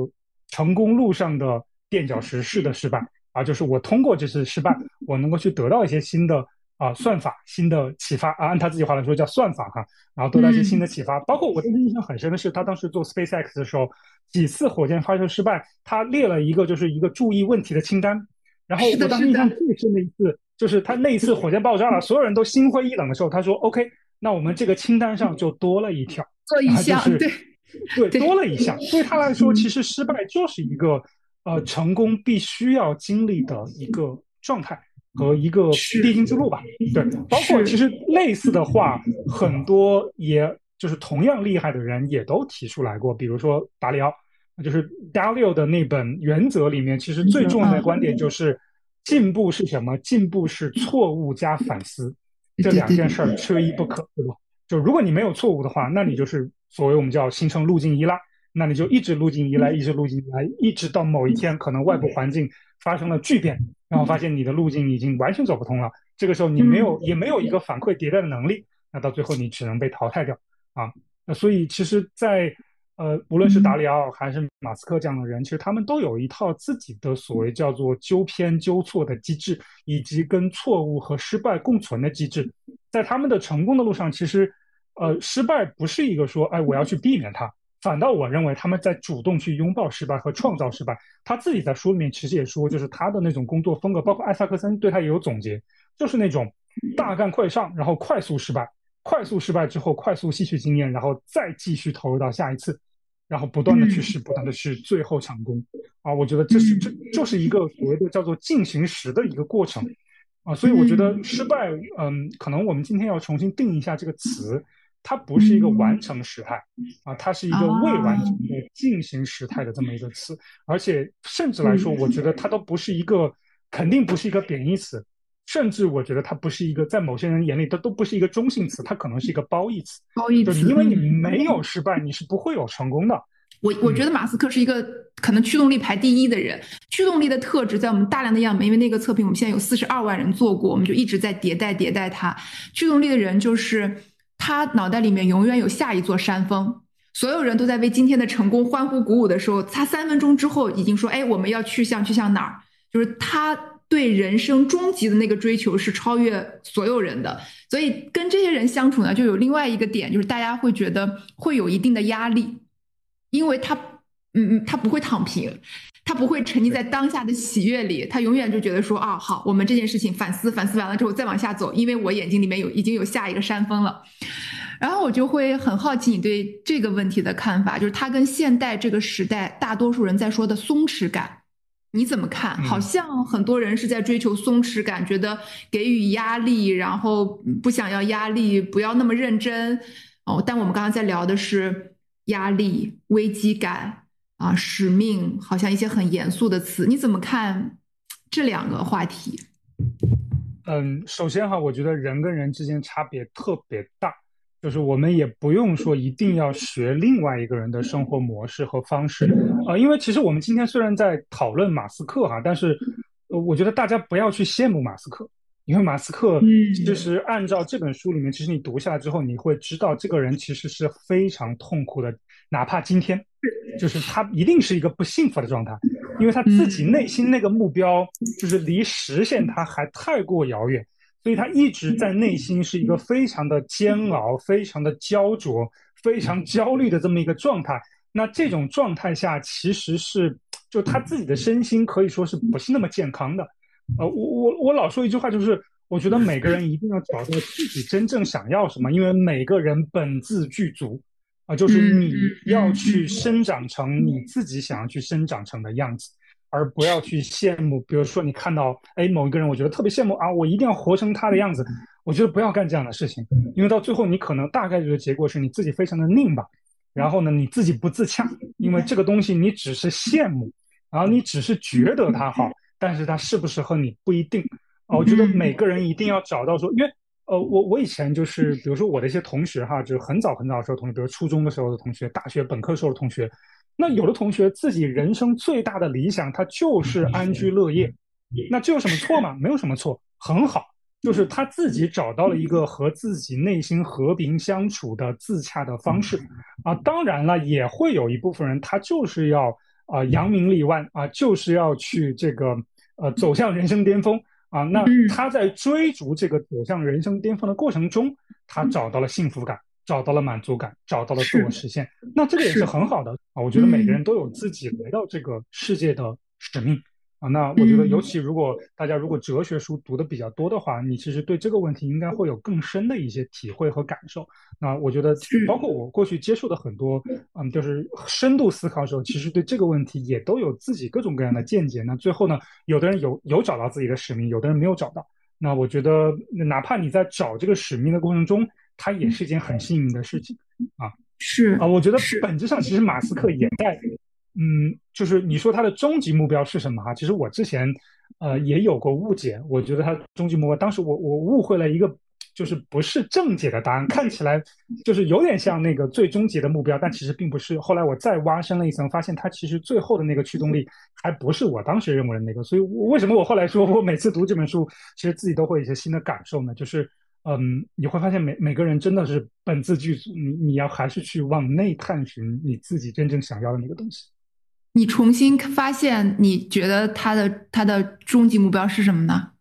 成功路上的垫脚石式的失败。啊，就是我通过这次失败，我能够去得到一些新的啊算法、新的启发啊，按他自己话来说叫算法哈，然后得到一些新的启发。包括我印象很深的是，他当时做 SpaceX 的时候，几次火箭发射失败，他列了一个就是一个注意问题的清单，然后我当时印象最深的一次，就是他那一次火箭爆炸了，所有人都心灰意冷的时候，他说：“OK，那我们这个清单上就多了一条，做一项，对对，多了一项。对他来说，其实失败就是一个呃成功必须要经历的一个状态和一个必经之路吧。对，包括其实类似的话，很多也就是同样厉害的人也都提出来过，比如说达里奥。”就是 Dalio 的那本原则里面，其实最重要的观点就是，进步是什么？进步是错误加反思，这两件事儿缺一不可，对吧？就如果你没有错误的话，那你就是所谓我们叫形成路径依赖，那你就一直路径依赖，一直路径依赖，一直到某一天可能外部环境发生了巨变，然后发现你的路径已经完全走不通了，这个时候你没有也没有一个反馈迭代的能力，那到最后你只能被淘汰掉啊。那所以其实，在呃，无论是达里奥还是马斯克这样的人，其实他们都有一套自己的所谓叫做纠偏纠错的机制，以及跟错误和失败共存的机制。在他们的成功的路上，其实，呃，失败不是一个说，哎，我要去避免它，反倒我认为他们在主动去拥抱失败和创造失败。他自己在书里面其实也说，就是他的那种工作风格，包括艾萨克森对他也有总结，就是那种大干快上，然后快速失败，快速失败之后快速吸取经验，然后再继续投入到下一次。然后不断的去试，不断的试，最后成功啊！我觉得这是这就是一个所谓的叫做进行时的一个过程啊！所以我觉得失败，嗯，可能我们今天要重新定一下这个词，它不是一个完成时态啊，它是一个未完成的进行时态的这么一个词，而且甚至来说，我觉得它都不是一个，肯定不是一个贬义词。甚至我觉得它不是一个，在某些人眼里，它都不是一个中性词，它可能是一个褒义词。褒义词，因为你没有失败，你是不会有成功的。我我觉得马斯克是一个可能驱动力排第一的人。驱动力的特质，在我们大量的样本，因为那个测评我们现在有四十二万人做过，我们就一直在迭代迭代它。驱动力的人就是他脑袋里面永远有下一座山峰，所有人都在为今天的成功欢呼鼓舞的时候，他三分钟之后已经说：“哎，我们要去向去向哪儿？”就是他。对人生终极的那个追求是超越所有人的，所以跟这些人相处呢，就有另外一个点，就是大家会觉得会有一定的压力，因为他，嗯嗯，他不会躺平，他不会沉溺在当下的喜悦里，他永远就觉得说啊，好，我们这件事情反思反思完了之后再往下走，因为我眼睛里面有已经有下一个山峰了，然后我就会很好奇你对这个问题的看法，就是他跟现代这个时代大多数人在说的松弛感。你怎么看？好像很多人是在追求松弛感，觉得给予压力，然后不想要压力，不要那么认真哦。但我们刚刚在聊的是压力、危机感啊、使命，好像一些很严肃的词。你怎么看这两个话题？嗯，首先哈，我觉得人跟人之间差别特别大。就是我们也不用说一定要学另外一个人的生活模式和方式，啊，因为其实我们今天虽然在讨论马斯克哈，但是，我觉得大家不要去羡慕马斯克，因为马斯克其实按照这本书里面，其实你读下来之后，你会知道这个人其实是非常痛苦的，哪怕今天，就是他一定是一个不幸福的状态，因为他自己内心那个目标就是离实现他还太过遥远。所以他一直在内心是一个非常的煎熬、非常的焦灼、非常焦虑的这么一个状态。那这种状态下，其实是就他自己的身心可以说是不是那么健康的。呃，我我我老说一句话，就是我觉得每个人一定要找到自己真正想要什么，因为每个人本自具足啊，就是你要去生长成你自己想要去生长成的样子。而不要去羡慕，比如说你看到哎某一个人，我觉得特别羡慕啊，我一定要活成他的样子。我觉得不要干这样的事情，因为到最后你可能大概率的结果是你自己非常的拧巴，然后呢你自己不自洽，因为这个东西你只是羡慕，然后你只是觉得它好，但是它适不适合你不一定。啊，我觉得每个人一定要找到说，因为呃我我以前就是比如说我的一些同学哈，就是很早很早的时候同学，比如初中的时候的同学，大学本科时候的同学。那有的同学自己人生最大的理想，他就是安居乐业，那这有什么错吗？没有什么错，很好，就是他自己找到了一个和自己内心和平相处的自洽的方式啊。当然了，也会有一部分人，他就是要啊扬名立万啊，就是要去这个呃走向人生巅峰啊。那他在追逐这个走向人生巅峰的过程中，他找到了幸福感。找到了满足感，找到了自我实现，那这个也是很好的啊！我觉得每个人都有自己来到这个世界的使命啊。那我觉得，尤其如果大家如果哲学书读的比较多的话，你其实对这个问题应该会有更深的一些体会和感受。那我觉得，包括我过去接触的很多，嗯，就是深度思考的时候，其实对这个问题也都有自己各种各样的见解。那最后呢，有的人有有找到自己的使命，有的人没有找到。那我觉得，哪怕你在找这个使命的过程中，它也是一件很幸运的事情啊。是啊，我觉得本质上其实马斯克也在，嗯，就是你说他的终极目标是什么哈？其实我之前呃也有过误解，我觉得他终极目标，当时我我误会了一个。就是不是正解的答案，看起来就是有点像那个最终极的目标，但其实并不是。后来我再挖深了一层，发现它其实最后的那个驱动力还不是我当时认为的那个。所以为什么我后来说我每次读这本书，其实自己都会有一些新的感受呢？就是嗯，你会发现每每个人真的是本自具足，你你要还是去往内探寻你自己真正想要的那个东西。你重新发现，你觉得他的他的终极目标是什么呢？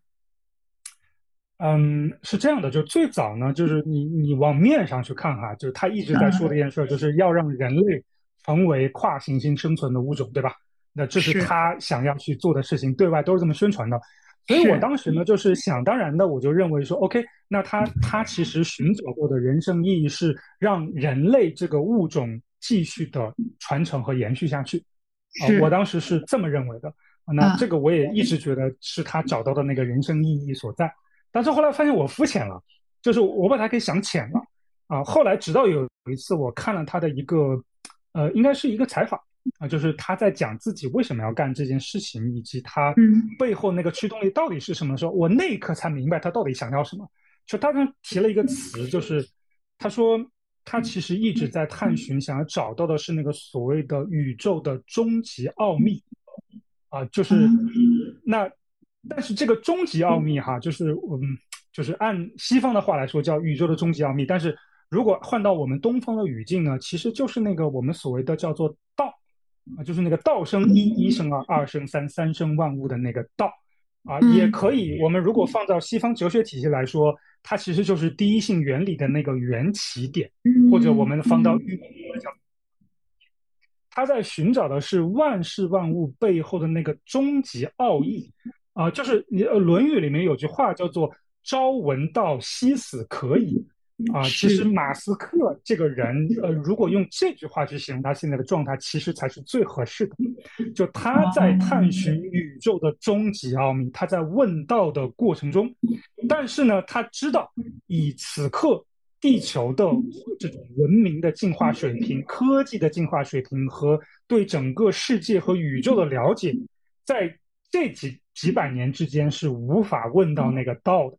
嗯，是这样的，就最早呢，就是你你往面上去看哈，就是他一直在说的一件事，就是要让人类成为跨行星生存的物种，对吧？那这是他想要去做的事情，对外都是这么宣传的。所以我当时呢，就是想当然的，我就认为说，OK，那他他其实寻找过的人生意义是让人类这个物种继续的传承和延续下去。啊，我当时是这么认为的。那这个我也一直觉得是他找到的那个人生意义所在。但是后来发现我肤浅了，就是我把它给想浅了啊。后来直到有一次我看了他的一个，呃，应该是一个采访啊，就是他在讲自己为什么要干这件事情，以及他背后那个驱动力到底是什么时候，我那一刻才明白他到底想要什么。就他刚提了一个词，就是他说他其实一直在探寻，想要找到的是那个所谓的宇宙的终极奥秘啊，就是那。但是这个终极奥秘哈，就是嗯，就是按西方的话来说叫宇宙的终极奥秘。但是如果换到我们东方的语境呢，其实就是那个我们所谓的叫做道啊，就是那个道生一，一生二，二生三，三生万物的那个道啊，也可以。我们如果放到西方哲学体系来说，它其实就是第一性原理的那个原起点，或者我们放到宇他在寻找的是万事万物背后的那个终极奥义。啊，就是你呃，《论语》里面有句话叫做“朝闻道，夕死可矣”。啊，其实马斯克这个人，呃，如果用这句话去形容他现在的状态，其实才是最合适的。就他在探寻宇宙的终极奥秘，他在问道的过程中，但是呢，他知道以此刻地球的这种文明的进化水平、科技的进化水平和对整个世界和宇宙的了解，在这几。几百年之间是无法问到那个道的，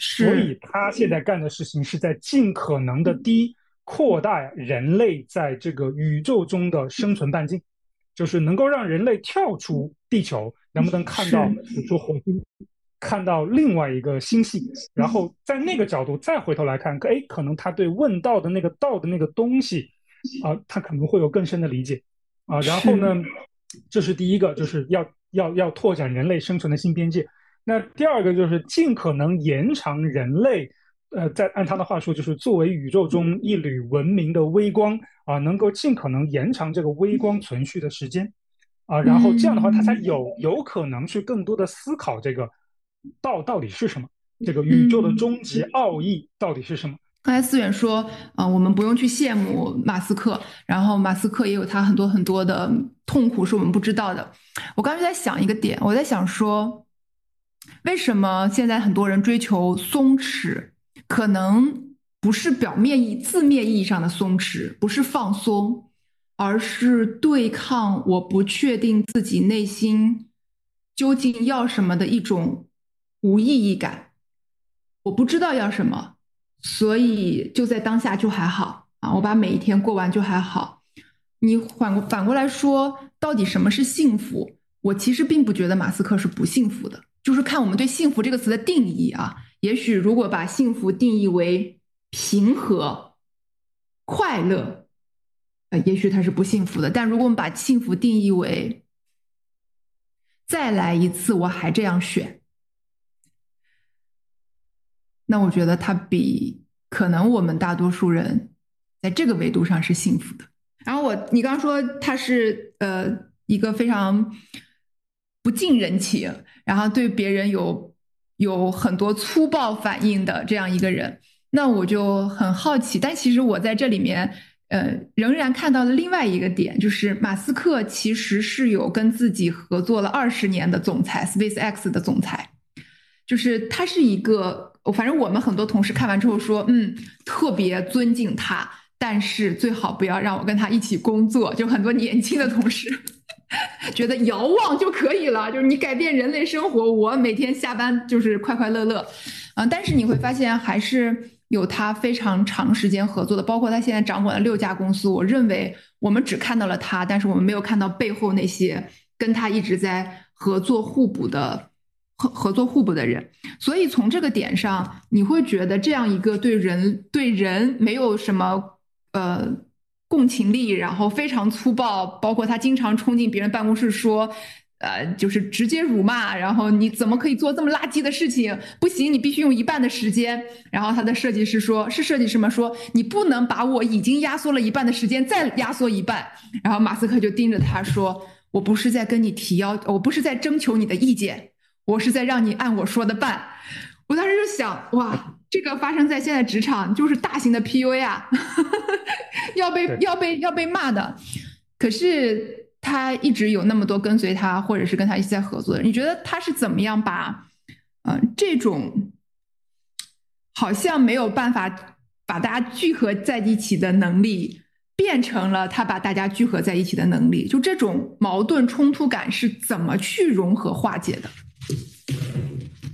所以他现在干的事情是在尽可能的低扩大人类在这个宇宙中的生存半径，就是能够让人类跳出地球，能不能看到说火星，看到另外一个星系，然后在那个角度再回头来看，哎，可能他对问道的那个道的那个东西，啊，他可能会有更深的理解，啊，然后呢，这是第一个，就是要。要要拓展人类生存的新边界，那第二个就是尽可能延长人类，呃，在按他的话说，就是作为宇宙中一缕文明的微光啊，能够尽可能延长这个微光存续的时间，啊，然后这样的话，他才有有可能去更多的思考这个道到底是什么，这个宇宙的终极奥义到底是什么。刚才思远说，啊，我们不用去羡慕马斯克，然后马斯克也有他很多很多的痛苦是我们不知道的。我刚才在想一个点，我在想说，为什么现在很多人追求松弛？可能不是表面意字面意义上的松弛，不是放松，而是对抗我不确定自己内心究竟要什么的一种无意义感。我不知道要什么。所以就在当下就还好啊，我把每一天过完就还好。你反过反过来说，到底什么是幸福？我其实并不觉得马斯克是不幸福的，就是看我们对幸福这个词的定义啊。也许如果把幸福定义为平和、快乐，呃，也许他是不幸福的。但如果我们把幸福定义为再来一次，我还这样选。那我觉得他比可能我们大多数人在这个维度上是幸福的。然后我，你刚说他是呃一个非常不近人情，然后对别人有有很多粗暴反应的这样一个人。那我就很好奇，但其实我在这里面，呃，仍然看到了另外一个点，就是马斯克其实是有跟自己合作了二十年的总裁，SpaceX 的总裁，就是他是一个，反正我们很多同事看完之后说，嗯，特别尊敬他，但是最好不要让我跟他一起工作。就很多年轻的同事 [LAUGHS] 觉得遥望就可以了，就是你改变人类生活，我每天下班就是快快乐乐，啊，但是你会发现还是。有他非常长时间合作的，包括他现在掌管了六家公司。我认为我们只看到了他，但是我们没有看到背后那些跟他一直在合作互补的合合作互补的人。所以从这个点上，你会觉得这样一个对人对人没有什么呃共情力，然后非常粗暴，包括他经常冲进别人办公室说。呃，就是直接辱骂，然后你怎么可以做这么垃圾的事情？不行，你必须用一半的时间。然后他的设计师说，是设计师们说，你不能把我已经压缩了一半的时间再压缩一半。然后马斯克就盯着他说，我不是在跟你提要，我不是在征求你的意见，我是在让你按我说的办。我当时就想，哇，这个发生在现在职场就是大型的 PUA 啊，[LAUGHS] 要被要被要被骂的。可是。他一直有那么多跟随他，或者是跟他一起在合作的，你觉得他是怎么样把，呃，这种好像没有办法把大家聚合在一起的能力，变成了他把大家聚合在一起的能力？就这种矛盾冲突感是怎么去融合化解的？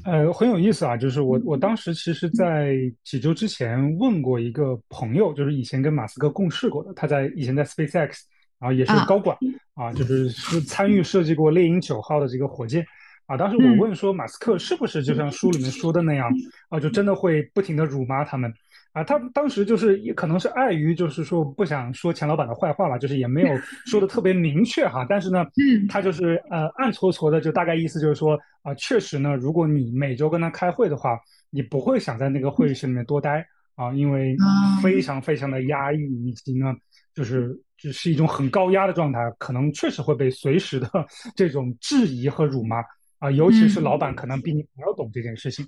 呃，很有意思啊，就是我我当时其实，在几周之前问过一个朋友，就是以前跟马斯克共事过的，他在以前在 SpaceX。然后也是高管啊，就是是参与设计过猎鹰九号的这个火箭。啊。当时我问说，马斯克是不是就像书里面说的那样啊，就真的会不停的辱骂他们啊？他当时就是也可能是碍于就是说不想说钱老板的坏话吧，就是也没有说的特别明确哈。但是呢，他就是呃暗搓搓的，就大概意思就是说啊，确实呢，如果你每周跟他开会的话，你不会想在那个会议室里面多待啊，因为非常非常的压抑，以及呢。就是就是一种很高压的状态，可能确实会被随时的这种质疑和辱骂啊，尤其是老板可能比你还要懂这件事情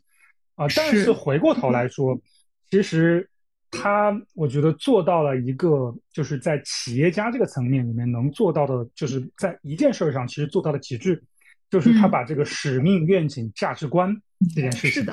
啊。但是回过头来说，[LAUGHS] 其实他我觉得做到了一个，就是在企业家这个层面里面能做到的，就是在一件事上其实做到了极致，就是他把这个使命、愿景、价值观这件事情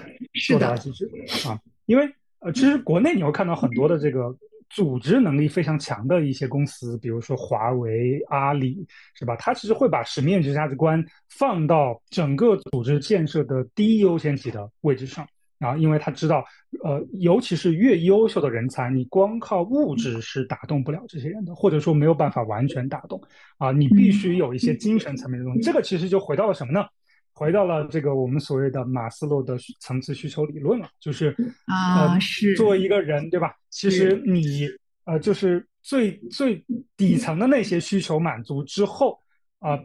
做到了极致啊。因为呃，其实国内你会看到很多的这个。组织能力非常强的一些公司，比如说华为、阿里，是吧？它其实会把使命、价值观放到整个组织建设的第一优先级的位置上。然后，因为他知道，呃，尤其是越优秀的人才，你光靠物质是打动不了这些人的，或者说没有办法完全打动啊，你必须有一些精神层面的东西。这个其实就回到了什么呢？回到了这个我们所谓的马斯洛的层次需求理论了，就是啊，是作为一个人，对吧？其实你呃，就是最最底层的那些需求满足之后啊，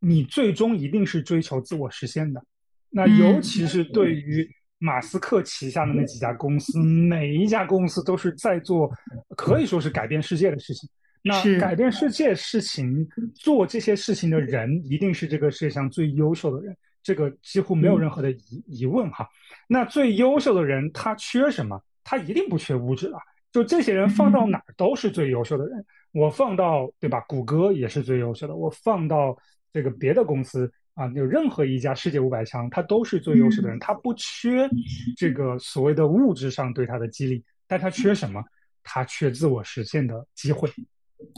你最终一定是追求自我实现的。那尤其是对于马斯克旗下的那几家公司，每一家公司都是在做可以说是改变世界的事情。那改变世界事情做这些事情的人，一定是这个世界上最优秀的人。这个几乎没有任何的疑疑问哈，那最优秀的人他缺什么？他一定不缺物质了。就这些人放到哪儿都是最优秀的人。我放到对吧？谷歌也是最优秀的。我放到这个别的公司啊，有任何一家世界五百强，他都是最优秀的人。他不缺这个所谓的物质上对他的激励，但他缺什么？他缺自我实现的机会，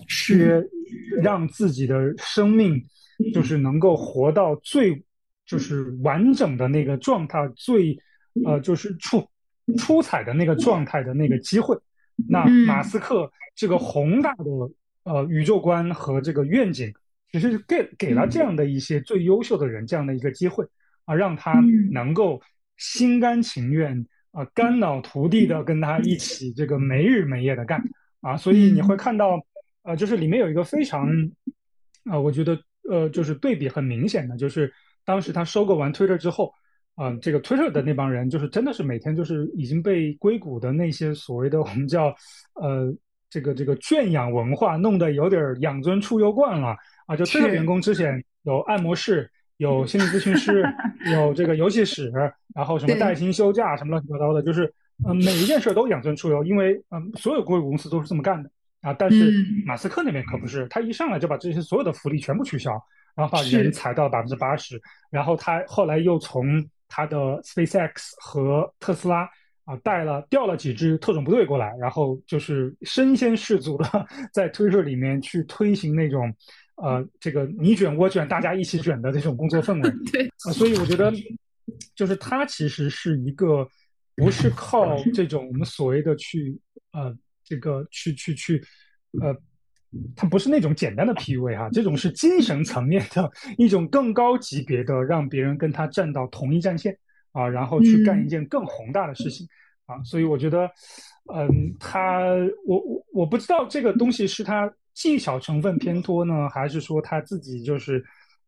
缺让自己的生命就是能够活到最。就是完整的那个状态，最呃，就是出出彩的那个状态的那个机会。那马斯克这个宏大的呃宇宙观和这个愿景，其实给给了这样的一些最优秀的人这样的一个机会啊，让他能够心甘情愿啊，肝脑涂地的跟他一起这个没日没夜的干啊。所以你会看到呃，就是里面有一个非常啊，我觉得呃，就是对比很明显的，就是。当时他收购完 Twitter 之后，啊，这个 Twitter 的那帮人就是真的是每天就是已经被硅谷的那些所谓的我们叫呃这个这个圈养文化弄得有点养尊处优惯了啊。就 Twitter 员工之前有按摩室有心理咨询师，[LAUGHS] 有这个游戏室，然后什么带薪休假，什么乱七八糟的，就是嗯，每一件事都养尊处优，因为嗯，所有硅谷公司都是这么干的啊。但是马斯克那边可不是，他一上来就把这些所有的福利全部取消，然后把人裁到百分之八十，然后他后来又从他的 SpaceX 和特斯拉啊带了调了几支特种部队过来，然后就是身先士卒的 [LAUGHS] 在推特里面去推行那种。呃，这个你卷我卷，大家一起卷的这种工作氛围，[LAUGHS] 对，所以我觉得，就是他其实是一个不是靠这种我们所谓的去呃这个去去去呃，他不是那种简单的 PUA 哈，这种是精神层面的一种更高级别的，让别人跟他站到同一战线啊，然后去干一件更宏大的事情啊，所以我觉得，嗯，他我我我不知道这个东西是他。技巧成分偏多呢，还是说他自己就是，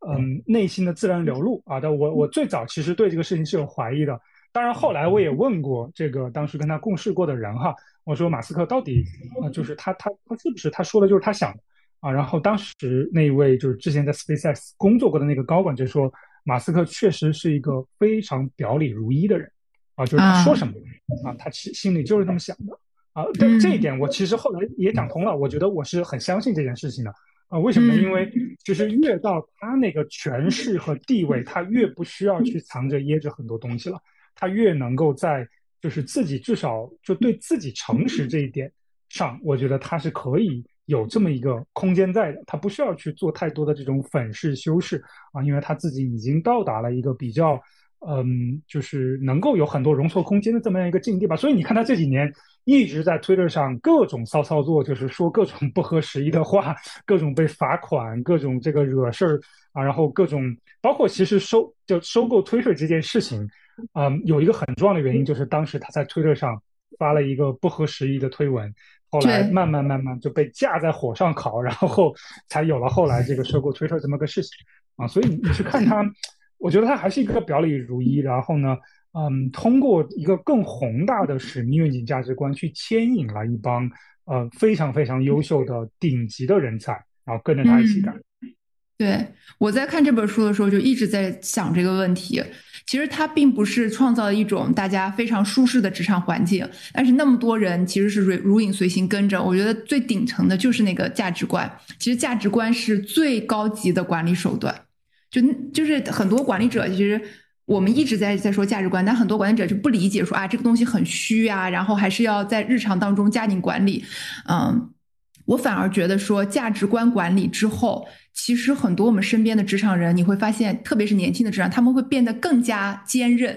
嗯，内心的自然流露啊？但我我最早其实对这个事情是有怀疑的。当然后来我也问过这个当时跟他共事过的人哈，我说马斯克到底啊，就是他他他是不是他说的就是他想的啊？然后当时那一位就是之前在 SpaceX 工作过的那个高管就说，马斯克确实是一个非常表里如一的人啊，就是他说什么啊，他其心里就是这么想的。啊，对这一点我其实后来也讲通了。我觉得我是很相信这件事情的啊。为什么？因为就是越到他那个权势和地位，他越不需要去藏着掖着很多东西了。他越能够在就是自己至少就对自己诚实这一点上，我觉得他是可以有这么一个空间在的。他不需要去做太多的这种粉饰修饰啊，因为他自己已经到达了一个比较嗯，就是能够有很多容错空间的这么样一个境地吧。所以你看他这几年。一直在推特上各种骚操作，就是说各种不合时宜的话，各种被罚款，各种这个惹事儿啊，然后各种包括其实收就收购推特这件事情，嗯，有一个很重要的原因就是当时他在推特上发了一个不合时宜的推文，后来慢慢慢慢就被架在火上烤，然后才有了后来这个收购推特这么个事情啊。所以你去看他，我觉得他还是一个表里如一，然后呢。嗯，通过一个更宏大的使命愿景价值观去牵引了一帮呃非常非常优秀的顶级的人才，然后跟着他一起干。对我在看这本书的时候，就一直在想这个问题。其实他并不是创造一种大家非常舒适的职场环境，但是那么多人其实是如如影随形跟着。我觉得最顶层的就是那个价值观。其实价值观是最高级的管理手段。就就是很多管理者其实。我们一直在在说价值观，但很多管理者就不理解，说啊这个东西很虚啊，然后还是要在日常当中加紧管理。嗯，我反而觉得说价值观管理之后，其实很多我们身边的职场人，你会发现，特别是年轻的职场，他们会变得更加坚韧。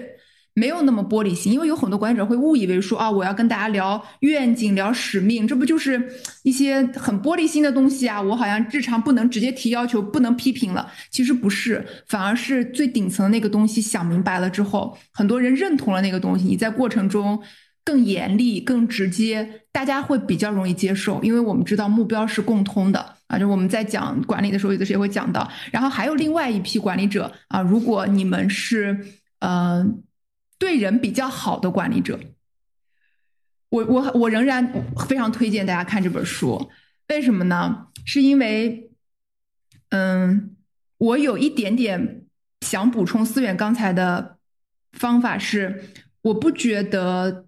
没有那么玻璃心，因为有很多管理者会误以为说啊，我要跟大家聊愿景、聊使命，这不就是一些很玻璃心的东西啊？我好像日常不能直接提要求，不能批评了。其实不是，反而是最顶层的那个东西想明白了之后，很多人认同了那个东西，你在过程中更严厉、更直接，大家会比较容易接受，因为我们知道目标是共通的啊。就我们在讲管理的时候，有的时候也会讲到。然后还有另外一批管理者啊，如果你们是嗯。对人比较好的管理者，我我我仍然非常推荐大家看这本书。为什么呢？是因为，嗯，我有一点点想补充思远刚才的方法是，我不觉得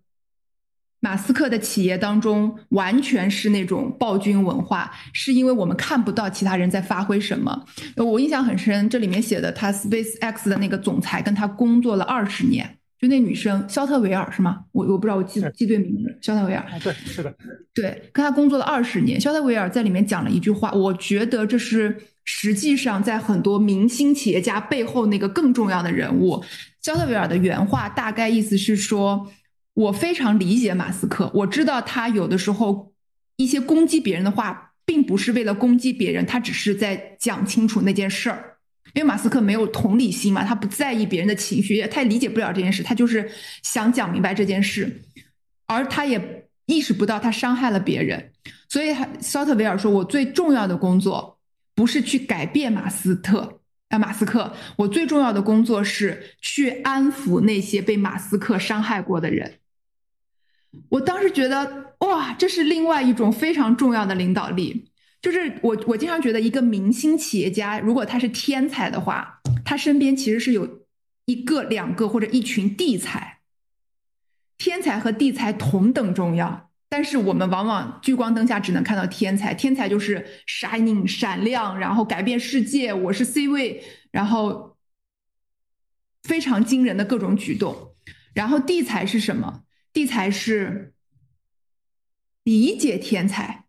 马斯克的企业当中完全是那种暴君文化，是因为我们看不到其他人在发挥什么。我印象很深，这里面写的他 Space X 的那个总裁跟他工作了二十年。就那女生肖特维尔是吗？我我不知道我记记对名字，肖特维尔。对，是的。对，跟他工作了二十年，肖特维尔在里面讲了一句话，我觉得这是实际上在很多明星企业家背后那个更重要的人物。肖特维尔的原话大概意思是说，我非常理解马斯克，我知道他有的时候一些攻击别人的话，并不是为了攻击别人，他只是在讲清楚那件事儿。因为马斯克没有同理心嘛，他不在意别人的情绪，他也理解不了这件事，他就是想讲明白这件事，而他也意识不到他伤害了别人，所以肖特维尔说：“我最重要的工作不是去改变马斯特啊，马斯克，我最重要的工作是去安抚那些被马斯克伤害过的人。”我当时觉得，哇，这是另外一种非常重要的领导力。就是我，我经常觉得一个明星企业家，如果他是天才的话，他身边其实是有一个、两个或者一群地才。天才和地才同等重要，但是我们往往聚光灯下只能看到天才。天才就是 shining 闪亮，然后改变世界，我是 C 位，然后非常惊人的各种举动。然后地才是什么？地才是理解天才，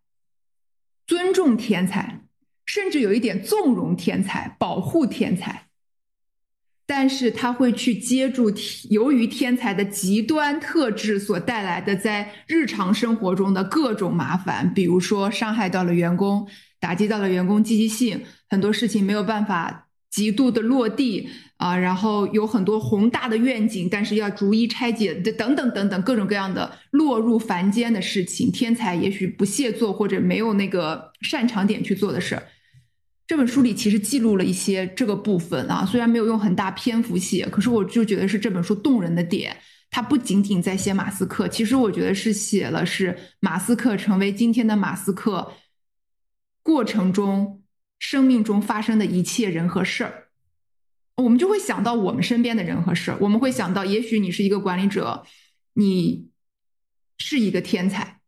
尊重天才。甚至有一点纵容天才、保护天才，但是他会去接住由于天才的极端特质所带来的在日常生活中的各种麻烦，比如说伤害到了员工，打击到了员工积极性，很多事情没有办法极度的落地啊，然后有很多宏大的愿景，但是要逐一拆解的等等等等各种各样的落入凡间的事情，天才也许不屑做或者没有那个擅长点去做的事儿。这本书里其实记录了一些这个部分啊，虽然没有用很大篇幅写，可是我就觉得是这本书动人的点。它不仅仅在写马斯克，其实我觉得是写了是马斯克成为今天的马斯克过程中生命中发生的一切人和事儿。我们就会想到我们身边的人和事儿，我们会想到，也许你是一个管理者，你是一个天才，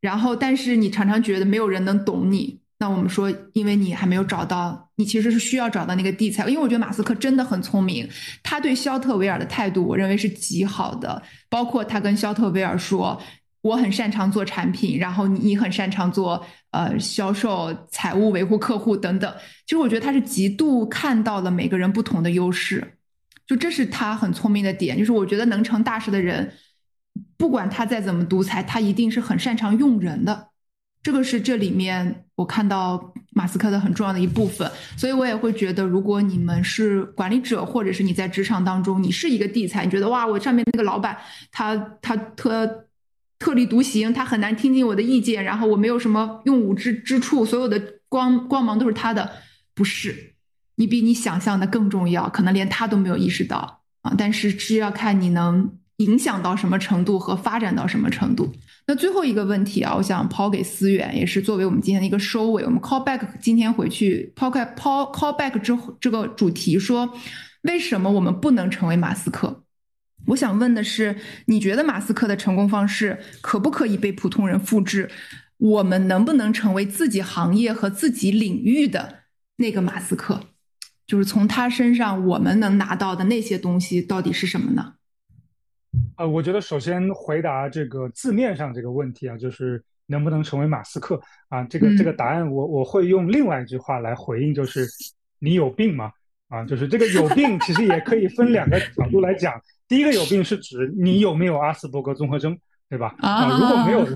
然后但是你常常觉得没有人能懂你。那我们说，因为你还没有找到，你其实是需要找到那个地才。因为我觉得马斯克真的很聪明，他对肖特维尔的态度，我认为是极好的。包括他跟肖特维尔说：“我很擅长做产品，然后你你很擅长做呃销售、财务、维护客户等等。”其实我觉得他是极度看到了每个人不同的优势，就这是他很聪明的点。就是我觉得能成大事的人，不管他再怎么独裁，他一定是很擅长用人的。这个是这里面我看到马斯克的很重要的一部分，所以我也会觉得，如果你们是管理者，或者是你在职场当中，你是一个地才，你觉得哇，我上面那个老板他他特特立独行，他很难听进我的意见，然后我没有什么用武之之处，所有的光光芒都是他的，不是，你比你想象的更重要，可能连他都没有意识到啊，但是是要看你能影响到什么程度和发展到什么程度。那最后一个问题啊，我想抛给思远，也是作为我们今天的一个收尾。我们 call back 今天回去抛开抛 call back 之后，这个主题说，为什么我们不能成为马斯克？我想问的是，你觉得马斯克的成功方式可不可以被普通人复制？我们能不能成为自己行业和自己领域的那个马斯克？就是从他身上我们能拿到的那些东西到底是什么呢？呃，我觉得首先回答这个字面上这个问题啊，就是能不能成为马斯克啊？这个这个答案，我我会用另外一句话来回应，就是你有病吗？啊，就是这个有病，其实也可以分两个角度来讲。第一个有病是指你有没有阿斯伯格综合征，对吧？啊，如果没有，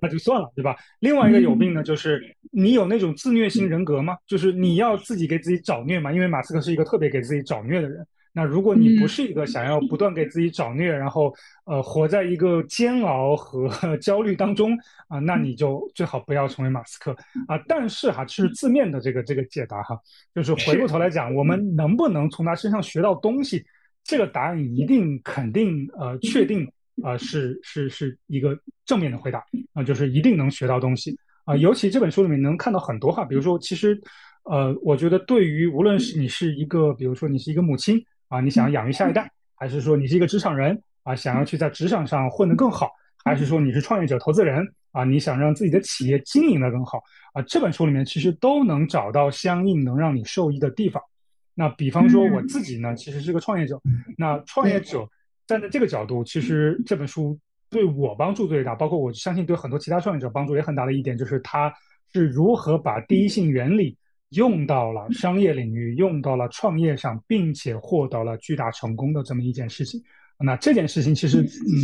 那就算了，对吧？另外一个有病呢，就是你有那种自虐型人格吗？就是你要自己给自己找虐嘛？因为马斯克是一个特别给自己找虐的人。那如果你不是一个想要不断给自己找虐，然后呃活在一个煎熬和 [LAUGHS] 焦虑当中啊，那你就最好不要成为马斯克啊。但是哈，这是字面的这个这个解答哈，就是回过头来讲，我们能不能从他身上学到东西？这个答案一定肯定呃确定啊是是是一个正面的回答啊，就是一定能学到东西啊。尤其这本书里面能看到很多哈，比如说其实呃，我觉得对于无论是你是一个，比如说你是一个母亲。啊，你想要养育下一代，还是说你是一个职场人啊，想要去在职场上混得更好，还是说你是创业者、投资人啊，你想让自己的企业经营得更好啊？这本书里面其实都能找到相应能让你受益的地方。那比方说我自己呢，其实是个创业者，那创业者站在这个角度，其实这本书对我帮助最大，包括我相信对很多其他创业者帮助也很大的一点，就是他是如何把第一性原理。用到了商业领域，用到了创业上，并且获得了巨大成功的这么一件事情。那这件事情其实，嗯，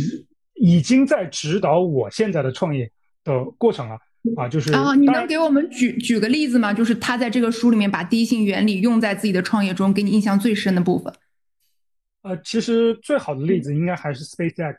已经在指导我现在的创业的过程了啊。就是啊，你能给我们举举个例子吗？就是他在这个书里面把第一性原理用在自己的创业中，给你印象最深的部分。呃，其实最好的例子应该还是 SpaceX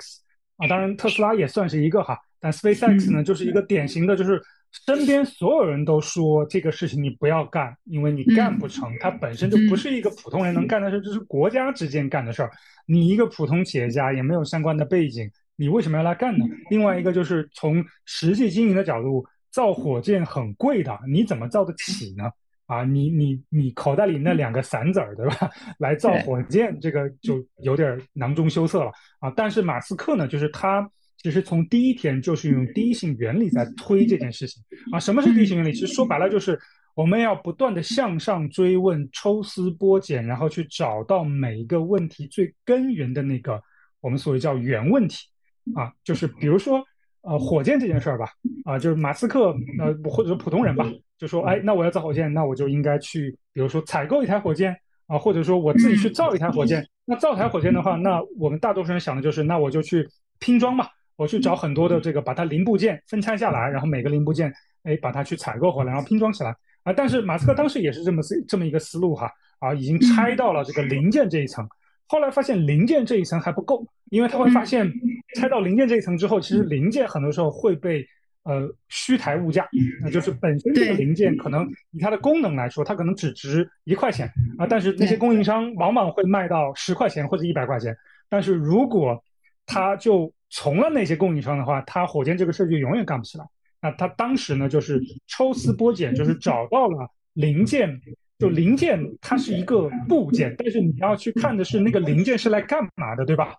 啊，当然特斯拉也算是一个哈，但 SpaceX 呢，就是一个典型的，就是。身边所有人都说这个事情你不要干，因为你干不成。它本身就不是一个普通人能干的事，这是国家之间干的事儿。你一个普通企业家也没有相关的背景，你为什么要来干呢？另外一个就是从实际经营的角度，造火箭很贵的，你怎么造得起呢？啊，你你你口袋里那两个散子儿，对吧？[LAUGHS] 来造火箭，这个就有点囊中羞涩了啊。但是马斯克呢，就是他其实从第一天就是用第一性原理在推这件事情啊。什么是第一性原理？其实说白了就是我们要不断的向上追问、抽丝剥茧，然后去找到每一个问题最根源的那个我们所谓叫原问题啊。就是比如说呃火箭这件事儿吧，啊，就是马斯克呃或者说普通人吧。就说哎，那我要造火箭，那我就应该去，比如说采购一台火箭啊，或者说我自己去造一台火箭。那造台火箭的话，那我们大多数人想的就是，那我就去拼装嘛，我去找很多的这个，把它零部件分拆下来，然后每个零部件，哎，把它去采购回来，然后拼装起来啊。但是马斯克当时也是这么这么一个思路哈，啊，已经拆到了这个零件这一层，后来发现零件这一层还不够，因为他会发现拆到零件这一层之后，其实零件很多时候会被。呃，虚抬物价，那就是本身这个零件可能以它的功能来说，它可能只值一块钱啊，但是那些供应商往往会卖到十块钱或者一百块钱。但是如果他就从了那些供应商的话，他火箭这个事儿就永远干不起来。那他当时呢，就是抽丝剥茧，就是找到了零件，就零件它是一个部件，但是你要去看的是那个零件是来干嘛的，对吧？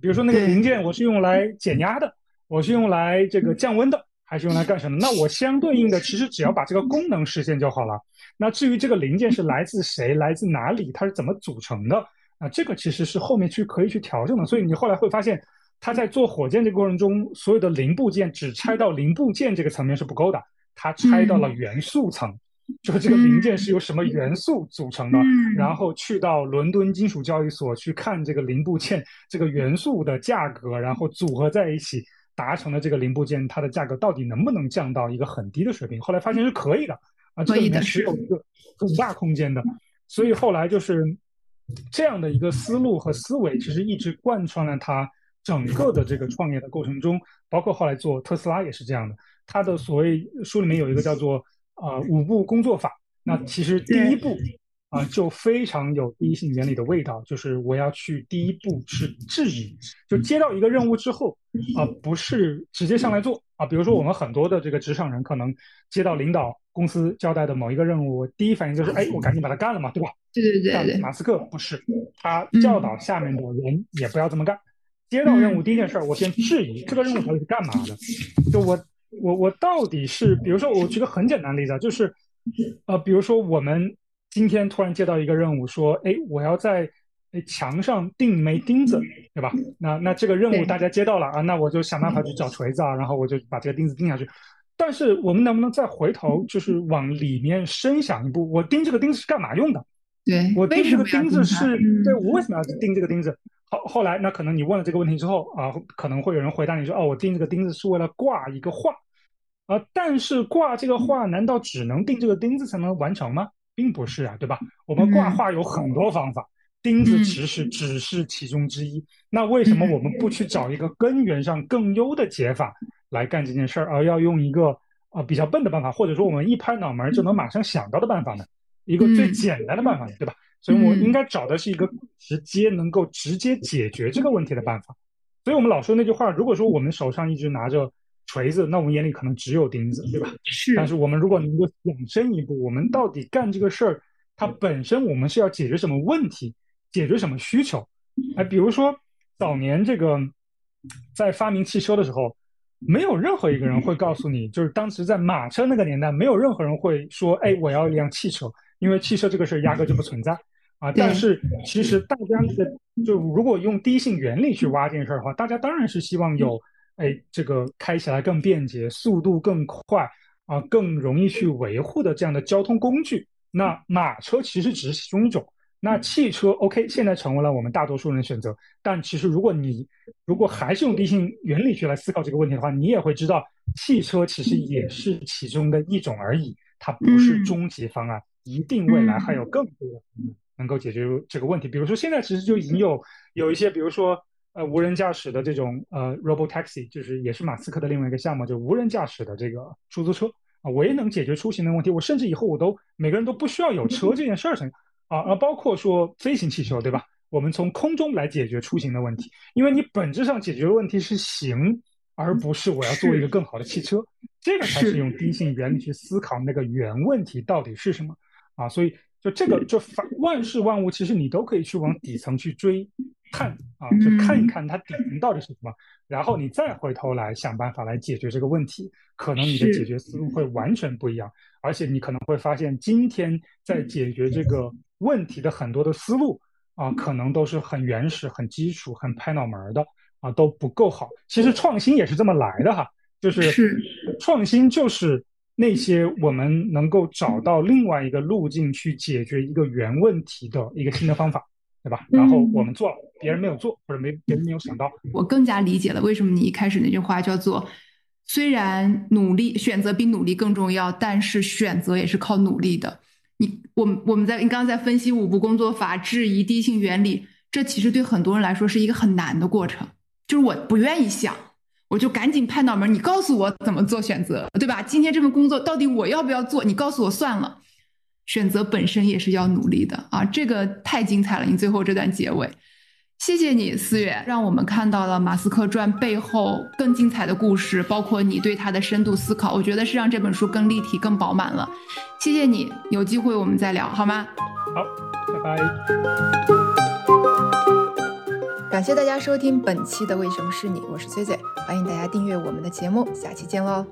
比如说那个零件我是用来减压的，我是用来这个降温的。还是用来干什么？那我相对应的，其实只要把这个功能实现就好了。那至于这个零件是来自谁、来自哪里，它是怎么组成的，啊，这个其实是后面去可以去调整的。所以你后来会发现，他在做火箭这个过程中，所有的零部件只拆到零部件这个层面是不够的，它拆到了元素层，就是这个零件是由什么元素组成的，然后去到伦敦金属交易所去看这个零部件这个元素的价格，然后组合在一起。达成了这个零部件，它的价格到底能不能降到一个很低的水平？后来发现是可以的啊，这里面是有一个很大空间的。[LAUGHS] 所以后来就是这样的一个思路和思维，其实一直贯穿了他整个的这个创业的过程中，包括后来做特斯拉也是这样的。他的所谓书里面有一个叫做啊五步工作法，那其实第一步。啊，就非常有第一性原理的味道，就是我要去第一步是质疑，就接到一个任务之后，啊，不是直接上来做啊。比如说我们很多的这个职场人，可能接到领导公司交代的某一个任务，第一反应就是，哎，我赶紧把它干了嘛，对吧？对对对。但马斯克不是，他教导下面的人也不要这么干。接到任务第一件事，我先质疑这个任务到底是干嘛的，就我我我到底是，比如说我举个很简单的例子啊，就是呃，比如说我们。今天突然接到一个任务，说，哎，我要在墙上钉一枚钉子，对吧？那那这个任务大家接到了啊，那我就想办法去找锤子啊，然后我就把这个钉子钉下去。但是我们能不能再回头，就是往里面深想一步？我钉这个钉子是干嘛用的？对我钉这个钉子是对我为什么要钉这个钉子？后后来那可能你问了这个问题之后啊，可能会有人回答你说，哦，我钉这个钉子是为了挂一个画啊，但是挂这个画难道只能钉这个钉子才能完成吗？并不是啊，对吧？我们挂画有很多方法，钉子其实只是其中之一。那为什么我们不去找一个根源上更优的解法来干这件事儿，而要用一个啊比较笨的办法，或者说我们一拍脑门就能马上想到的办法呢？一个最简单的办法，对吧？所以我应该找的是一个直接能够直接解决这个问题的办法。所以我们老说那句话，如果说我们手上一直拿着。锤子，那我们眼里可能只有钉子，对吧？是。但是我们如果能够想深一步，我们到底干这个事儿，它本身我们是要解决什么问题，解决什么需求？哎，比如说早年这个在发明汽车的时候，没有任何一个人会告诉你，就是当时在马车那个年代，没有任何人会说，哎，我要一辆汽车，因为汽车这个事儿压根就不存在啊。但是其实大家的就如果用第一性原理去挖这件事儿的话，大家当然是希望有。哎，这个开起来更便捷，速度更快啊，更容易去维护的这样的交通工具。那马车其实只是其中一种。那汽车 OK，现在成为了我们大多数人的选择。但其实如果你如果还是用地性原理去来思考这个问题的话，你也会知道，汽车其实也是其中的一种而已，它不是终极方案，一定未来还有更多的能够解决这个问题。比如说现在其实就已经有有一些，比如说。呃，无人驾驶的这种呃，robo taxi，就是也是马斯克的另外一个项目，就无人驾驶的这个出租车啊，我也能解决出行的问题。我甚至以后我都每个人都不需要有车这件事儿上啊，而包括说飞行汽车，对吧？我们从空中来解决出行的问题，因为你本质上解决的问题是行，而不是我要做一个更好的汽车。这个才是用低性原理去思考那个原问题到底是什么。啊，所以就这个就反万事万物，其实你都可以去往底层去追看啊，就看一看它底层到底是什么，然后你再回头来想办法来解决这个问题，可能你的解决思路会完全不一样，而且你可能会发现今天在解决这个问题的很多的思路啊，可能都是很原始、很基础、很拍脑门的啊，都不够好。其实创新也是这么来的哈，就是创新就是。那些我们能够找到另外一个路径去解决一个原问题的一个新的方法，对吧？然后我们做了，别人没有做，或者没别人没有想到。我更加理解了为什么你一开始那句话叫做：虽然努力选择比努力更重要，但是选择也是靠努力的。你我们我们在你刚刚在分析五步工作法、质疑第一性原理，这其实对很多人来说是一个很难的过程，就是我不愿意想。我就赶紧拍脑门，你告诉我怎么做选择，对吧？今天这份工作到底我要不要做？你告诉我算了。选择本身也是要努力的啊，这个太精彩了！你最后这段结尾，谢谢你，思月，让我们看到了马斯克传背后更精彩的故事，包括你对他的深度思考，我觉得是让这本书更立体、更饱满了。谢谢你，有机会我们再聊好吗？好，拜拜。感谢大家收听本期的为什么是你，我是崔崔，欢迎大家订阅我们的节目，下期见喽。